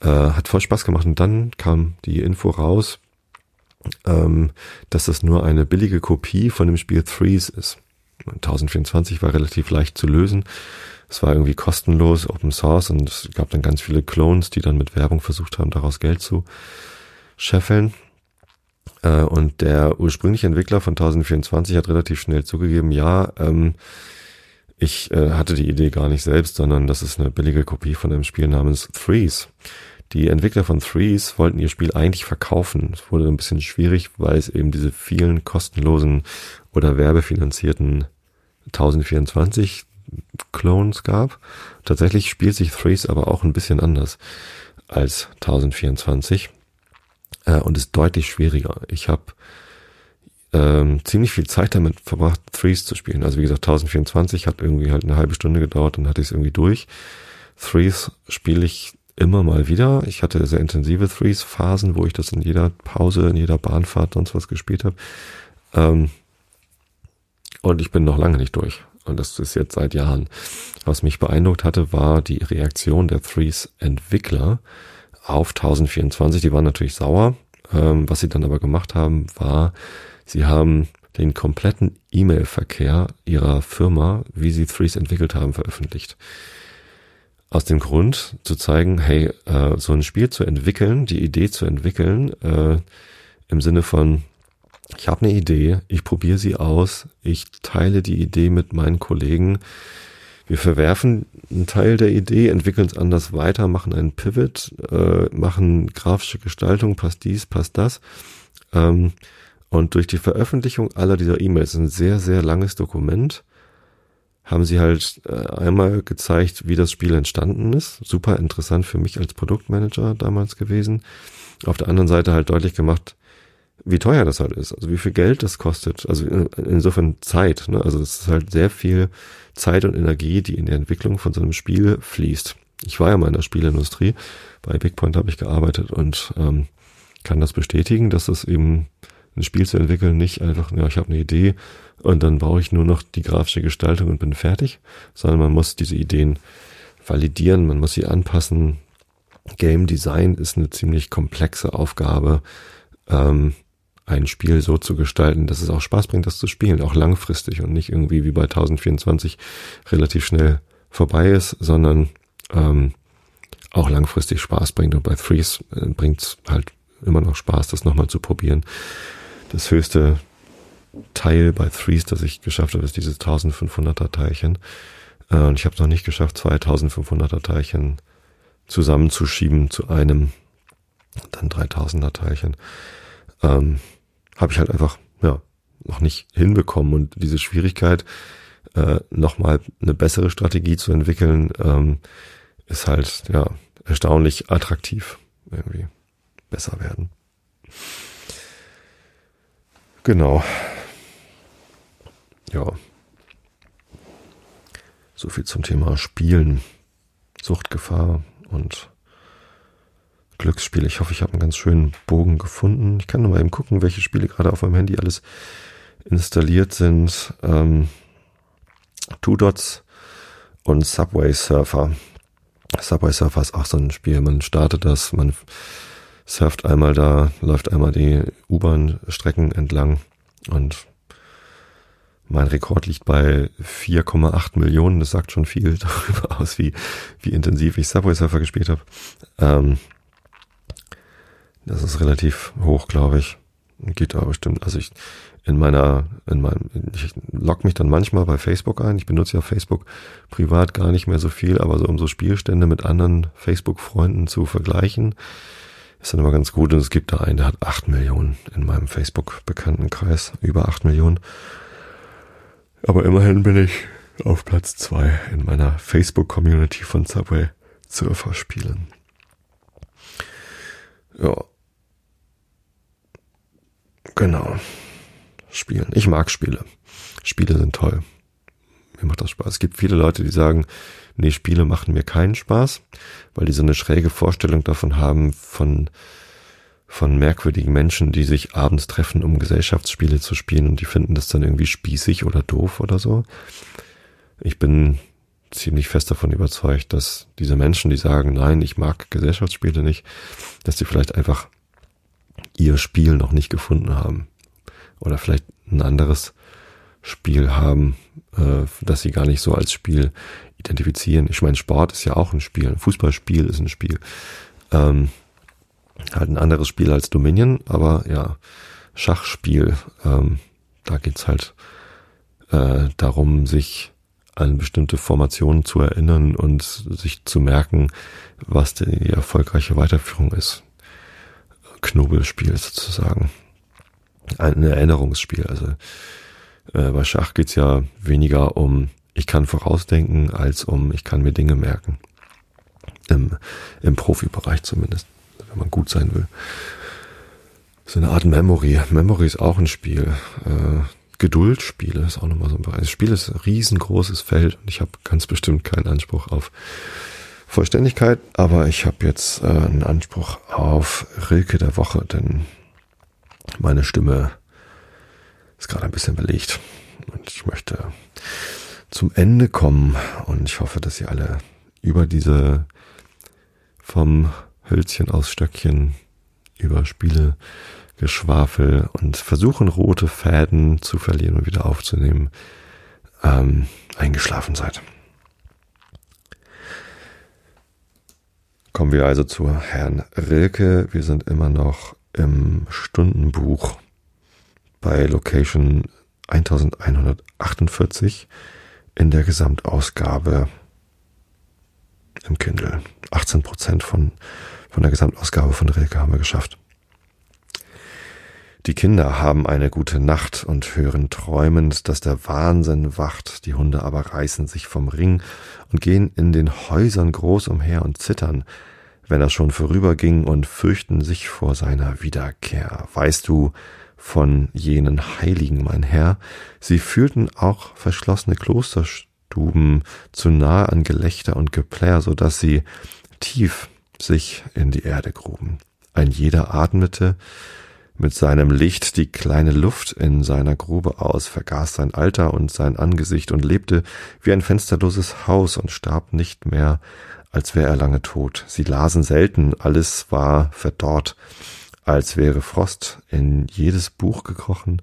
Äh, hat voll Spaß gemacht und dann kam die Info raus, ähm, dass das nur eine billige Kopie von dem Spiel Threes ist. 1024 war relativ leicht zu lösen. Es war irgendwie kostenlos, Open Source und es gab dann ganz viele Clones, die dann mit Werbung versucht haben, daraus Geld zu scheffeln. Äh, und der ursprüngliche Entwickler von 1024 hat relativ schnell zugegeben, ja, ähm, ich äh, hatte die Idee gar nicht selbst, sondern das ist eine billige Kopie von einem Spiel namens Threes. Die Entwickler von Threes wollten ihr Spiel eigentlich verkaufen. Es wurde ein bisschen schwierig, weil es eben diese vielen kostenlosen oder werbefinanzierten 1024 Clones gab. Tatsächlich spielt sich Threes aber auch ein bisschen anders als 1024 äh, und ist deutlich schwieriger. Ich habe ähm, ziemlich viel Zeit damit verbracht, Threes zu spielen. Also wie gesagt, 1024 hat irgendwie halt eine halbe Stunde gedauert, dann hatte ich es irgendwie durch. Threes spiele ich immer mal wieder. Ich hatte sehr intensive Threes-Phasen, wo ich das in jeder Pause, in jeder Bahnfahrt sonst was gespielt habe. Ähm, und ich bin noch lange nicht durch. Und das ist jetzt seit Jahren. Was mich beeindruckt hatte, war die Reaktion der Threes-Entwickler auf 1024. Die waren natürlich sauer. Ähm, was sie dann aber gemacht haben, war, sie haben den kompletten E-Mail-Verkehr ihrer Firma, wie sie Threes entwickelt haben, veröffentlicht. Aus dem Grund zu zeigen, hey, äh, so ein Spiel zu entwickeln, die Idee zu entwickeln, äh, im Sinne von, ich habe eine Idee, ich probiere sie aus, ich teile die Idee mit meinen Kollegen, wir verwerfen einen Teil der Idee, entwickeln es anders weiter, machen einen Pivot, äh, machen grafische Gestaltung, passt dies, passt das. Ähm, und durch die Veröffentlichung aller dieser E-Mails, ein sehr, sehr langes Dokument, haben sie halt äh, einmal gezeigt, wie das Spiel entstanden ist. Super interessant für mich als Produktmanager damals gewesen. Auf der anderen Seite halt deutlich gemacht, wie teuer das halt ist, also wie viel Geld das kostet. Also insofern Zeit. Ne? Also es ist halt sehr viel Zeit und Energie, die in die Entwicklung von so einem Spiel fließt. Ich war ja mal in der Spielindustrie. Bei Bigpoint habe ich gearbeitet und ähm, kann das bestätigen, dass es eben ein Spiel zu entwickeln nicht einfach, ja, ich habe eine Idee und dann brauche ich nur noch die grafische Gestaltung und bin fertig, sondern man muss diese Ideen validieren, man muss sie anpassen. Game Design ist eine ziemlich komplexe Aufgabe, ähm, ein Spiel so zu gestalten, dass es auch Spaß bringt, das zu spielen, auch langfristig und nicht irgendwie wie bei 1024 relativ schnell vorbei ist, sondern ähm, auch langfristig Spaß bringt. Und bei Threes äh, bringt es halt immer noch Spaß, das nochmal zu probieren. Das höchste Teil bei Threes, das ich geschafft habe, ist dieses 1500er Teilchen. Äh, und ich habe es noch nicht geschafft, 2500er Teilchen zusammenzuschieben zu einem dann 3000er Teilchen. Ähm, habe ich halt einfach ja noch nicht hinbekommen und diese Schwierigkeit äh, nochmal eine bessere Strategie zu entwickeln ähm, ist halt ja erstaunlich attraktiv irgendwie besser werden. Genau. Ja. So viel zum Thema Spielen, Suchtgefahr und Glücksspiele. Ich hoffe, ich habe einen ganz schönen Bogen gefunden. Ich kann nur mal eben gucken, welche Spiele gerade auf meinem Handy alles installiert sind. Ähm, Two Dots und Subway Surfer. Subway Surfer ist auch so ein Spiel. Man startet das, man surft einmal da, läuft einmal die U-Bahn-Strecken entlang und mein Rekord liegt bei 4,8 Millionen. Das sagt schon viel [laughs] darüber aus, wie, wie intensiv ich Subway Surfer gespielt habe. Ähm, das ist relativ hoch, glaube ich. Geht aber bestimmt. Also ich in meiner, in meinem, ich log mich dann manchmal bei Facebook ein. Ich benutze ja Facebook privat gar nicht mehr so viel, aber so um so Spielstände mit anderen Facebook-Freunden zu vergleichen, ist dann immer ganz gut. Und es gibt da einen, der hat acht Millionen in meinem Facebook-Bekanntenkreis, über acht Millionen. Aber immerhin bin ich auf Platz zwei in meiner Facebook-Community von Subway Surfer spielen. Ja. Genau. Spielen. Ich mag Spiele. Spiele sind toll. Mir macht das Spaß. Es gibt viele Leute, die sagen, nee, Spiele machen mir keinen Spaß, weil die so eine schräge Vorstellung davon haben von, von merkwürdigen Menschen, die sich abends treffen, um Gesellschaftsspiele zu spielen und die finden das dann irgendwie spießig oder doof oder so. Ich bin ziemlich fest davon überzeugt, dass diese Menschen, die sagen, nein, ich mag Gesellschaftsspiele nicht, dass die vielleicht einfach ihr Spiel noch nicht gefunden haben oder vielleicht ein anderes Spiel haben, äh, das sie gar nicht so als Spiel identifizieren. Ich meine, Sport ist ja auch ein Spiel, ein Fußballspiel ist ein Spiel. Ähm, halt ein anderes Spiel als Dominion, aber ja, Schachspiel, ähm, da geht's halt äh, darum, sich an bestimmte Formationen zu erinnern und sich zu merken, was die erfolgreiche Weiterführung ist. Knobelspiel sozusagen ein Erinnerungsspiel. Also äh, bei Schach geht's ja weniger um, ich kann vorausdenken, als um, ich kann mir Dinge merken. Im, im Profibereich zumindest, wenn man gut sein will. So eine Art Memory. Memory ist auch ein Spiel. Äh, Geduldspiele ist auch nochmal so ein Bereich. Das Spiel ist ein riesengroßes Feld und ich habe ganz bestimmt keinen Anspruch auf Vollständigkeit, aber ich habe jetzt äh, einen Anspruch auf Rilke der Woche, denn meine Stimme ist gerade ein bisschen belegt und ich möchte zum Ende kommen und ich hoffe, dass ihr alle über diese vom Hölzchen aus Stöckchen über Spiele Geschwafel und versuchen rote Fäden zu verlieren und wieder aufzunehmen, ähm, eingeschlafen seid. Kommen wir also zu Herrn Rilke. Wir sind immer noch im Stundenbuch bei Location 1148 in der Gesamtausgabe im Kindle. 18 Prozent von, von der Gesamtausgabe von Rilke haben wir geschafft. Die Kinder haben eine gute Nacht und hören träumend, dass der Wahnsinn wacht, die Hunde aber reißen sich vom Ring und gehen in den Häusern groß umher und zittern, wenn er schon vorüberging und fürchten sich vor seiner Wiederkehr. Weißt du von jenen Heiligen, mein Herr, sie fühlten auch verschlossene Klosterstuben zu nahe an Gelächter und Geplär, so dass sie tief sich in die Erde gruben. Ein jeder atmete mit seinem Licht die kleine Luft in seiner Grube aus, vergaß sein Alter und sein Angesicht und lebte wie ein fensterloses Haus und starb nicht mehr als wäre er lange tot. Sie lasen selten, alles war verdorrt, als wäre Frost in jedes Buch gekrochen,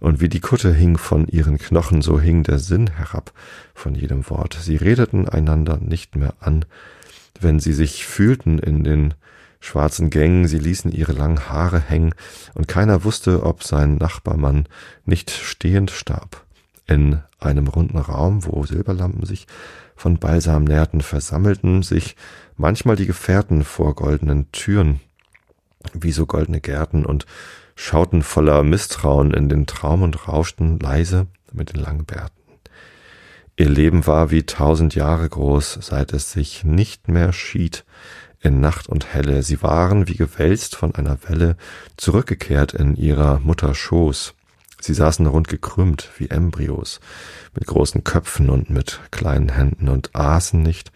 und wie die Kutte hing von ihren Knochen, so hing der Sinn herab von jedem Wort. Sie redeten einander nicht mehr an, wenn sie sich fühlten in den schwarzen Gängen, sie ließen ihre langen Haare hängen, und keiner wusste, ob sein Nachbarmann nicht stehend starb. In einem runden Raum, wo Silberlampen sich von Balsam nährten, versammelten sich manchmal die Gefährten vor goldenen Türen, wie so goldene Gärten, und schauten voller Misstrauen in den Traum und rauschten leise mit den langen Bärten. Ihr Leben war wie tausend Jahre groß, seit es sich nicht mehr schied in Nacht und Helle. Sie waren wie gewälzt von einer Welle zurückgekehrt in ihrer Mutter Schoß. Sie saßen rund gekrümmt wie Embryos, mit großen Köpfen und mit kleinen Händen und aßen nicht,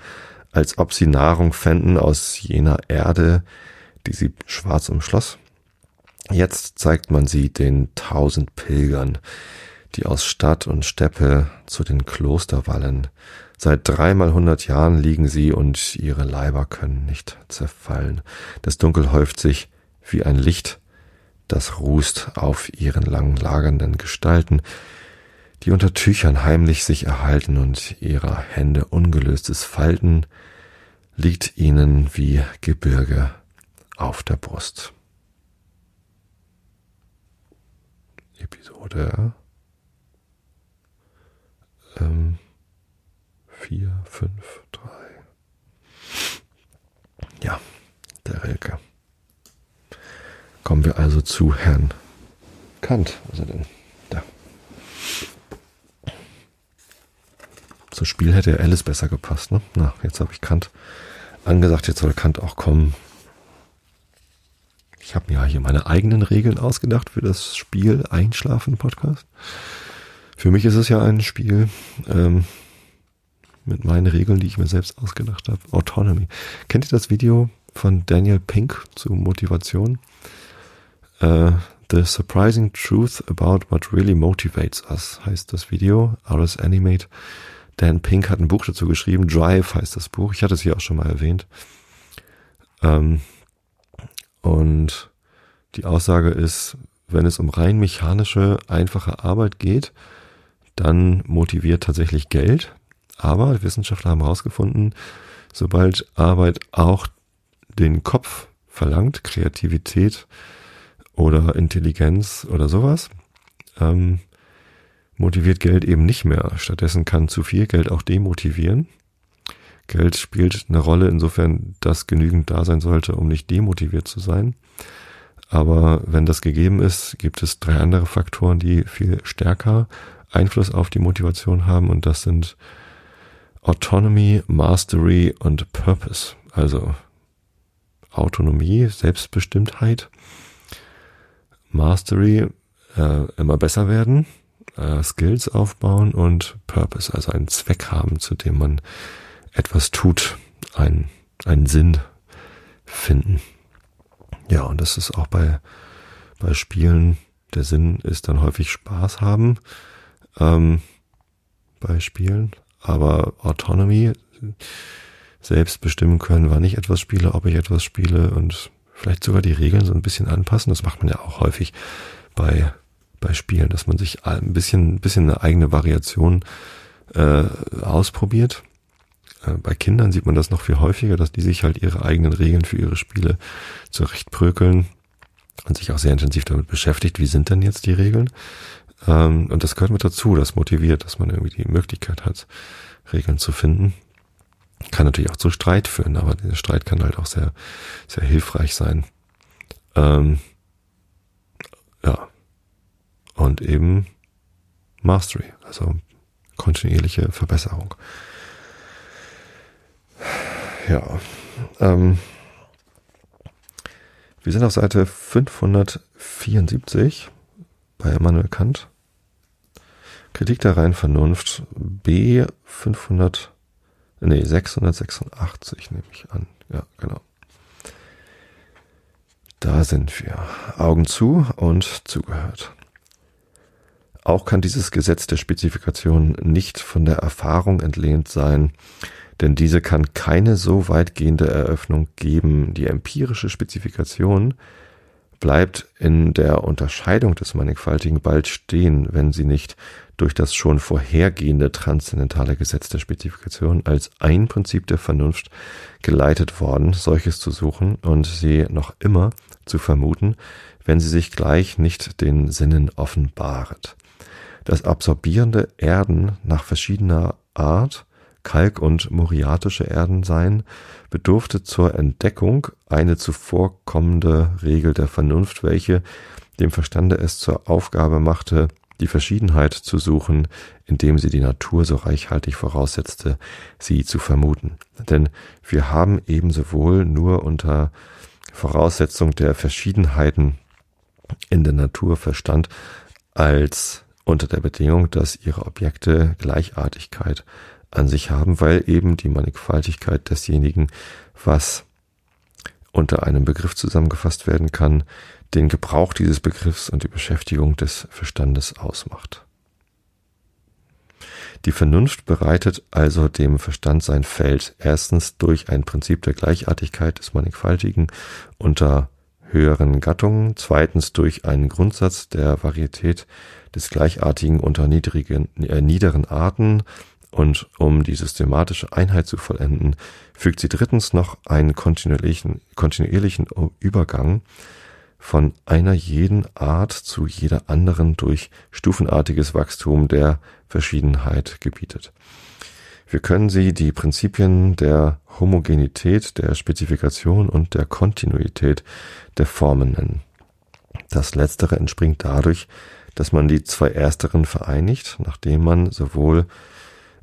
als ob sie Nahrung fänden aus jener Erde, die sie schwarz umschloss. Jetzt zeigt man sie den tausend Pilgern, die aus Stadt und Steppe zu den Klosterwallen. Seit dreimal hundert Jahren liegen sie und ihre Leiber können nicht zerfallen. Das Dunkel häuft sich wie ein Licht, das rußt auf ihren lang lagernden Gestalten, die unter Tüchern heimlich sich erhalten und ihrer Hände ungelöstes Falten liegt ihnen wie Gebirge auf der Brust. Episode ähm, 4, 5, 3. Ja, der Rilke. Kommen wir also zu Herrn Kant. Was ist er denn? Da. Zum Spiel hätte Alice besser gepasst, ne? Na, jetzt habe ich Kant angesagt, jetzt soll Kant auch kommen. Ich habe mir ja hier meine eigenen Regeln ausgedacht für das Spiel Einschlafen Podcast. Für mich ist es ja ein Spiel ähm, mit meinen Regeln, die ich mir selbst ausgedacht habe. Autonomy. Kennt ihr das Video von Daniel Pink zu Motivation? Uh, The Surprising Truth About What Really Motivates Us heißt das Video. Aris Animate. Dan Pink hat ein Buch dazu geschrieben. Drive heißt das Buch. Ich hatte es hier auch schon mal erwähnt. Ähm, und die Aussage ist, wenn es um rein mechanische, einfache Arbeit geht, dann motiviert tatsächlich Geld. Aber Wissenschaftler haben herausgefunden, sobald Arbeit auch den Kopf verlangt, Kreativität oder Intelligenz oder sowas, ähm, motiviert Geld eben nicht mehr. Stattdessen kann zu viel Geld auch demotivieren. Geld spielt eine Rolle insofern, dass genügend da sein sollte, um nicht demotiviert zu sein. Aber wenn das gegeben ist, gibt es drei andere Faktoren, die viel stärker Einfluss auf die Motivation haben und das sind Autonomy, Mastery und Purpose. Also Autonomie, Selbstbestimmtheit, Mastery, äh, immer besser werden, äh, Skills aufbauen und Purpose, also einen Zweck haben, zu dem man etwas tut, einen, einen Sinn finden. Ja, und das ist auch bei, bei Spielen, der Sinn ist dann häufig Spaß haben ähm, bei Spielen, aber Autonomy, selbst bestimmen können, wann ich etwas spiele, ob ich etwas spiele und vielleicht sogar die Regeln so ein bisschen anpassen. Das macht man ja auch häufig bei, bei Spielen, dass man sich ein bisschen, ein bisschen eine eigene Variation äh, ausprobiert. Äh, bei Kindern sieht man das noch viel häufiger, dass die sich halt ihre eigenen Regeln für ihre Spiele zurechtprökeln und sich auch sehr intensiv damit beschäftigt, wie sind denn jetzt die Regeln. Ähm, und das gehört mit dazu, das motiviert, dass man irgendwie die Möglichkeit hat, Regeln zu finden. Kann natürlich auch zu Streit führen, aber dieser Streit kann halt auch sehr, sehr hilfreich sein. Ähm, ja. Und eben Mastery, also kontinuierliche Verbesserung. Ja. Ähm, wir sind auf Seite 574 bei Immanuel Kant. Kritik der reinen Vernunft B 500 Nee, 686 nehme ich an. Ja, genau. Da sind wir. Augen zu und zugehört. Auch kann dieses Gesetz der Spezifikation nicht von der Erfahrung entlehnt sein, denn diese kann keine so weitgehende Eröffnung geben. Die empirische Spezifikation bleibt in der Unterscheidung des Mannigfaltigen bald stehen, wenn sie nicht durch das schon vorhergehende transzendentale Gesetz der Spezifikation als ein Prinzip der Vernunft geleitet worden, solches zu suchen und sie noch immer zu vermuten, wenn sie sich gleich nicht den Sinnen offenbaret. Das absorbierende Erden nach verschiedener Art, Kalk- und muriatische Erden sein, bedurfte zur Entdeckung eine zuvorkommende Regel der Vernunft, welche dem Verstande es zur Aufgabe machte, die Verschiedenheit zu suchen, indem sie die Natur so reichhaltig voraussetzte, sie zu vermuten. Denn wir haben ebenso wohl nur unter Voraussetzung der Verschiedenheiten in der Natur Verstand, als unter der Bedingung, dass ihre Objekte Gleichartigkeit an sich haben, weil eben die Mannigfaltigkeit desjenigen, was unter einem Begriff zusammengefasst werden kann, den Gebrauch dieses Begriffs und die Beschäftigung des Verstandes ausmacht. Die Vernunft bereitet also dem Verstand sein Feld erstens durch ein Prinzip der Gleichartigkeit des Mannigfaltigen unter höheren Gattungen, zweitens durch einen Grundsatz der Varietät des Gleichartigen unter niedrigen, äh, niederen Arten und um die systematische Einheit zu vollenden, fügt sie drittens noch einen kontinuierlichen, kontinuierlichen Übergang von einer jeden Art zu jeder anderen durch stufenartiges Wachstum der Verschiedenheit gebietet. Wir können sie die Prinzipien der Homogenität, der Spezifikation und der Kontinuität der Formen nennen. Das letztere entspringt dadurch, dass man die zwei ersteren vereinigt, nachdem man sowohl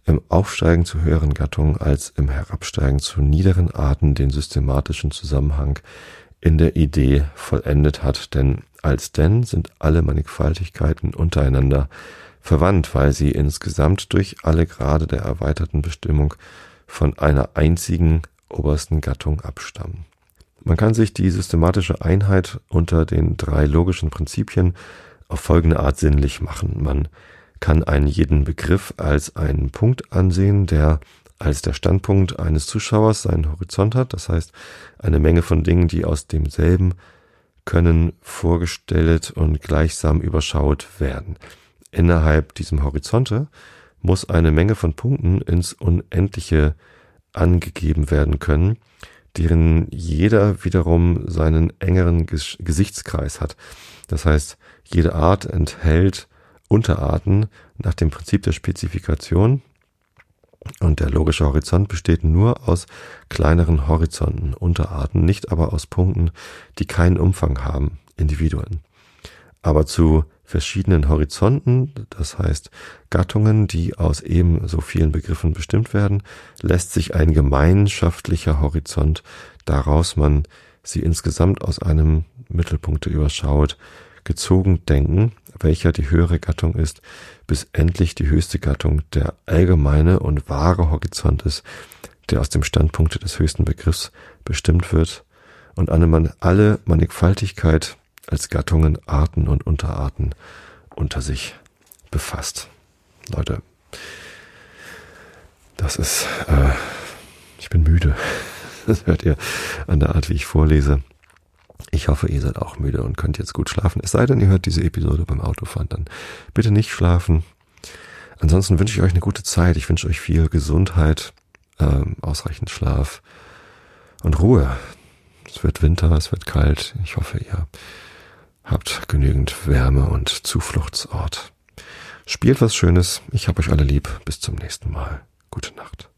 im Aufsteigen zu höheren Gattungen als im Herabsteigen zu niederen Arten den systematischen Zusammenhang in der Idee vollendet hat, denn als denn sind alle Mannigfaltigkeiten untereinander verwandt, weil sie insgesamt durch alle Grade der erweiterten Bestimmung von einer einzigen obersten Gattung abstammen. Man kann sich die systematische Einheit unter den drei logischen Prinzipien auf folgende Art sinnlich machen. Man kann einen jeden Begriff als einen Punkt ansehen, der als der Standpunkt eines Zuschauers seinen Horizont hat, das heißt eine Menge von Dingen, die aus demselben können vorgestellt und gleichsam überschaut werden. Innerhalb diesem Horizonte muss eine Menge von Punkten ins Unendliche angegeben werden können, deren jeder wiederum seinen engeren Gesichtskreis hat. Das heißt, jede Art enthält Unterarten nach dem Prinzip der Spezifikation, und der logische Horizont besteht nur aus kleineren Horizonten, Unterarten, nicht aber aus Punkten, die keinen Umfang haben, Individuen. Aber zu verschiedenen Horizonten, das heißt Gattungen, die aus ebenso vielen Begriffen bestimmt werden, lässt sich ein gemeinschaftlicher Horizont, daraus man sie insgesamt aus einem Mittelpunkte überschaut, gezogen denken, welcher die höhere Gattung ist, bis endlich die höchste Gattung der allgemeine und wahre Horizont ist, der aus dem Standpunkt des höchsten Begriffs bestimmt wird und alle Mannigfaltigkeit als Gattungen, Arten und Unterarten unter sich befasst. Leute, das ist, äh, ich bin müde. [laughs] Das hört ihr an der Art, wie ich vorlese. Ich hoffe, ihr seid auch müde und könnt jetzt gut schlafen. Es sei denn, ihr hört diese Episode beim Autofahren, dann bitte nicht schlafen. Ansonsten wünsche ich euch eine gute Zeit. Ich wünsche euch viel Gesundheit, ähm, ausreichend Schlaf und Ruhe. Es wird Winter, es wird kalt. Ich hoffe, ihr habt genügend Wärme und Zufluchtsort. Spielt was Schönes. Ich hab euch alle lieb. Bis zum nächsten Mal. Gute Nacht.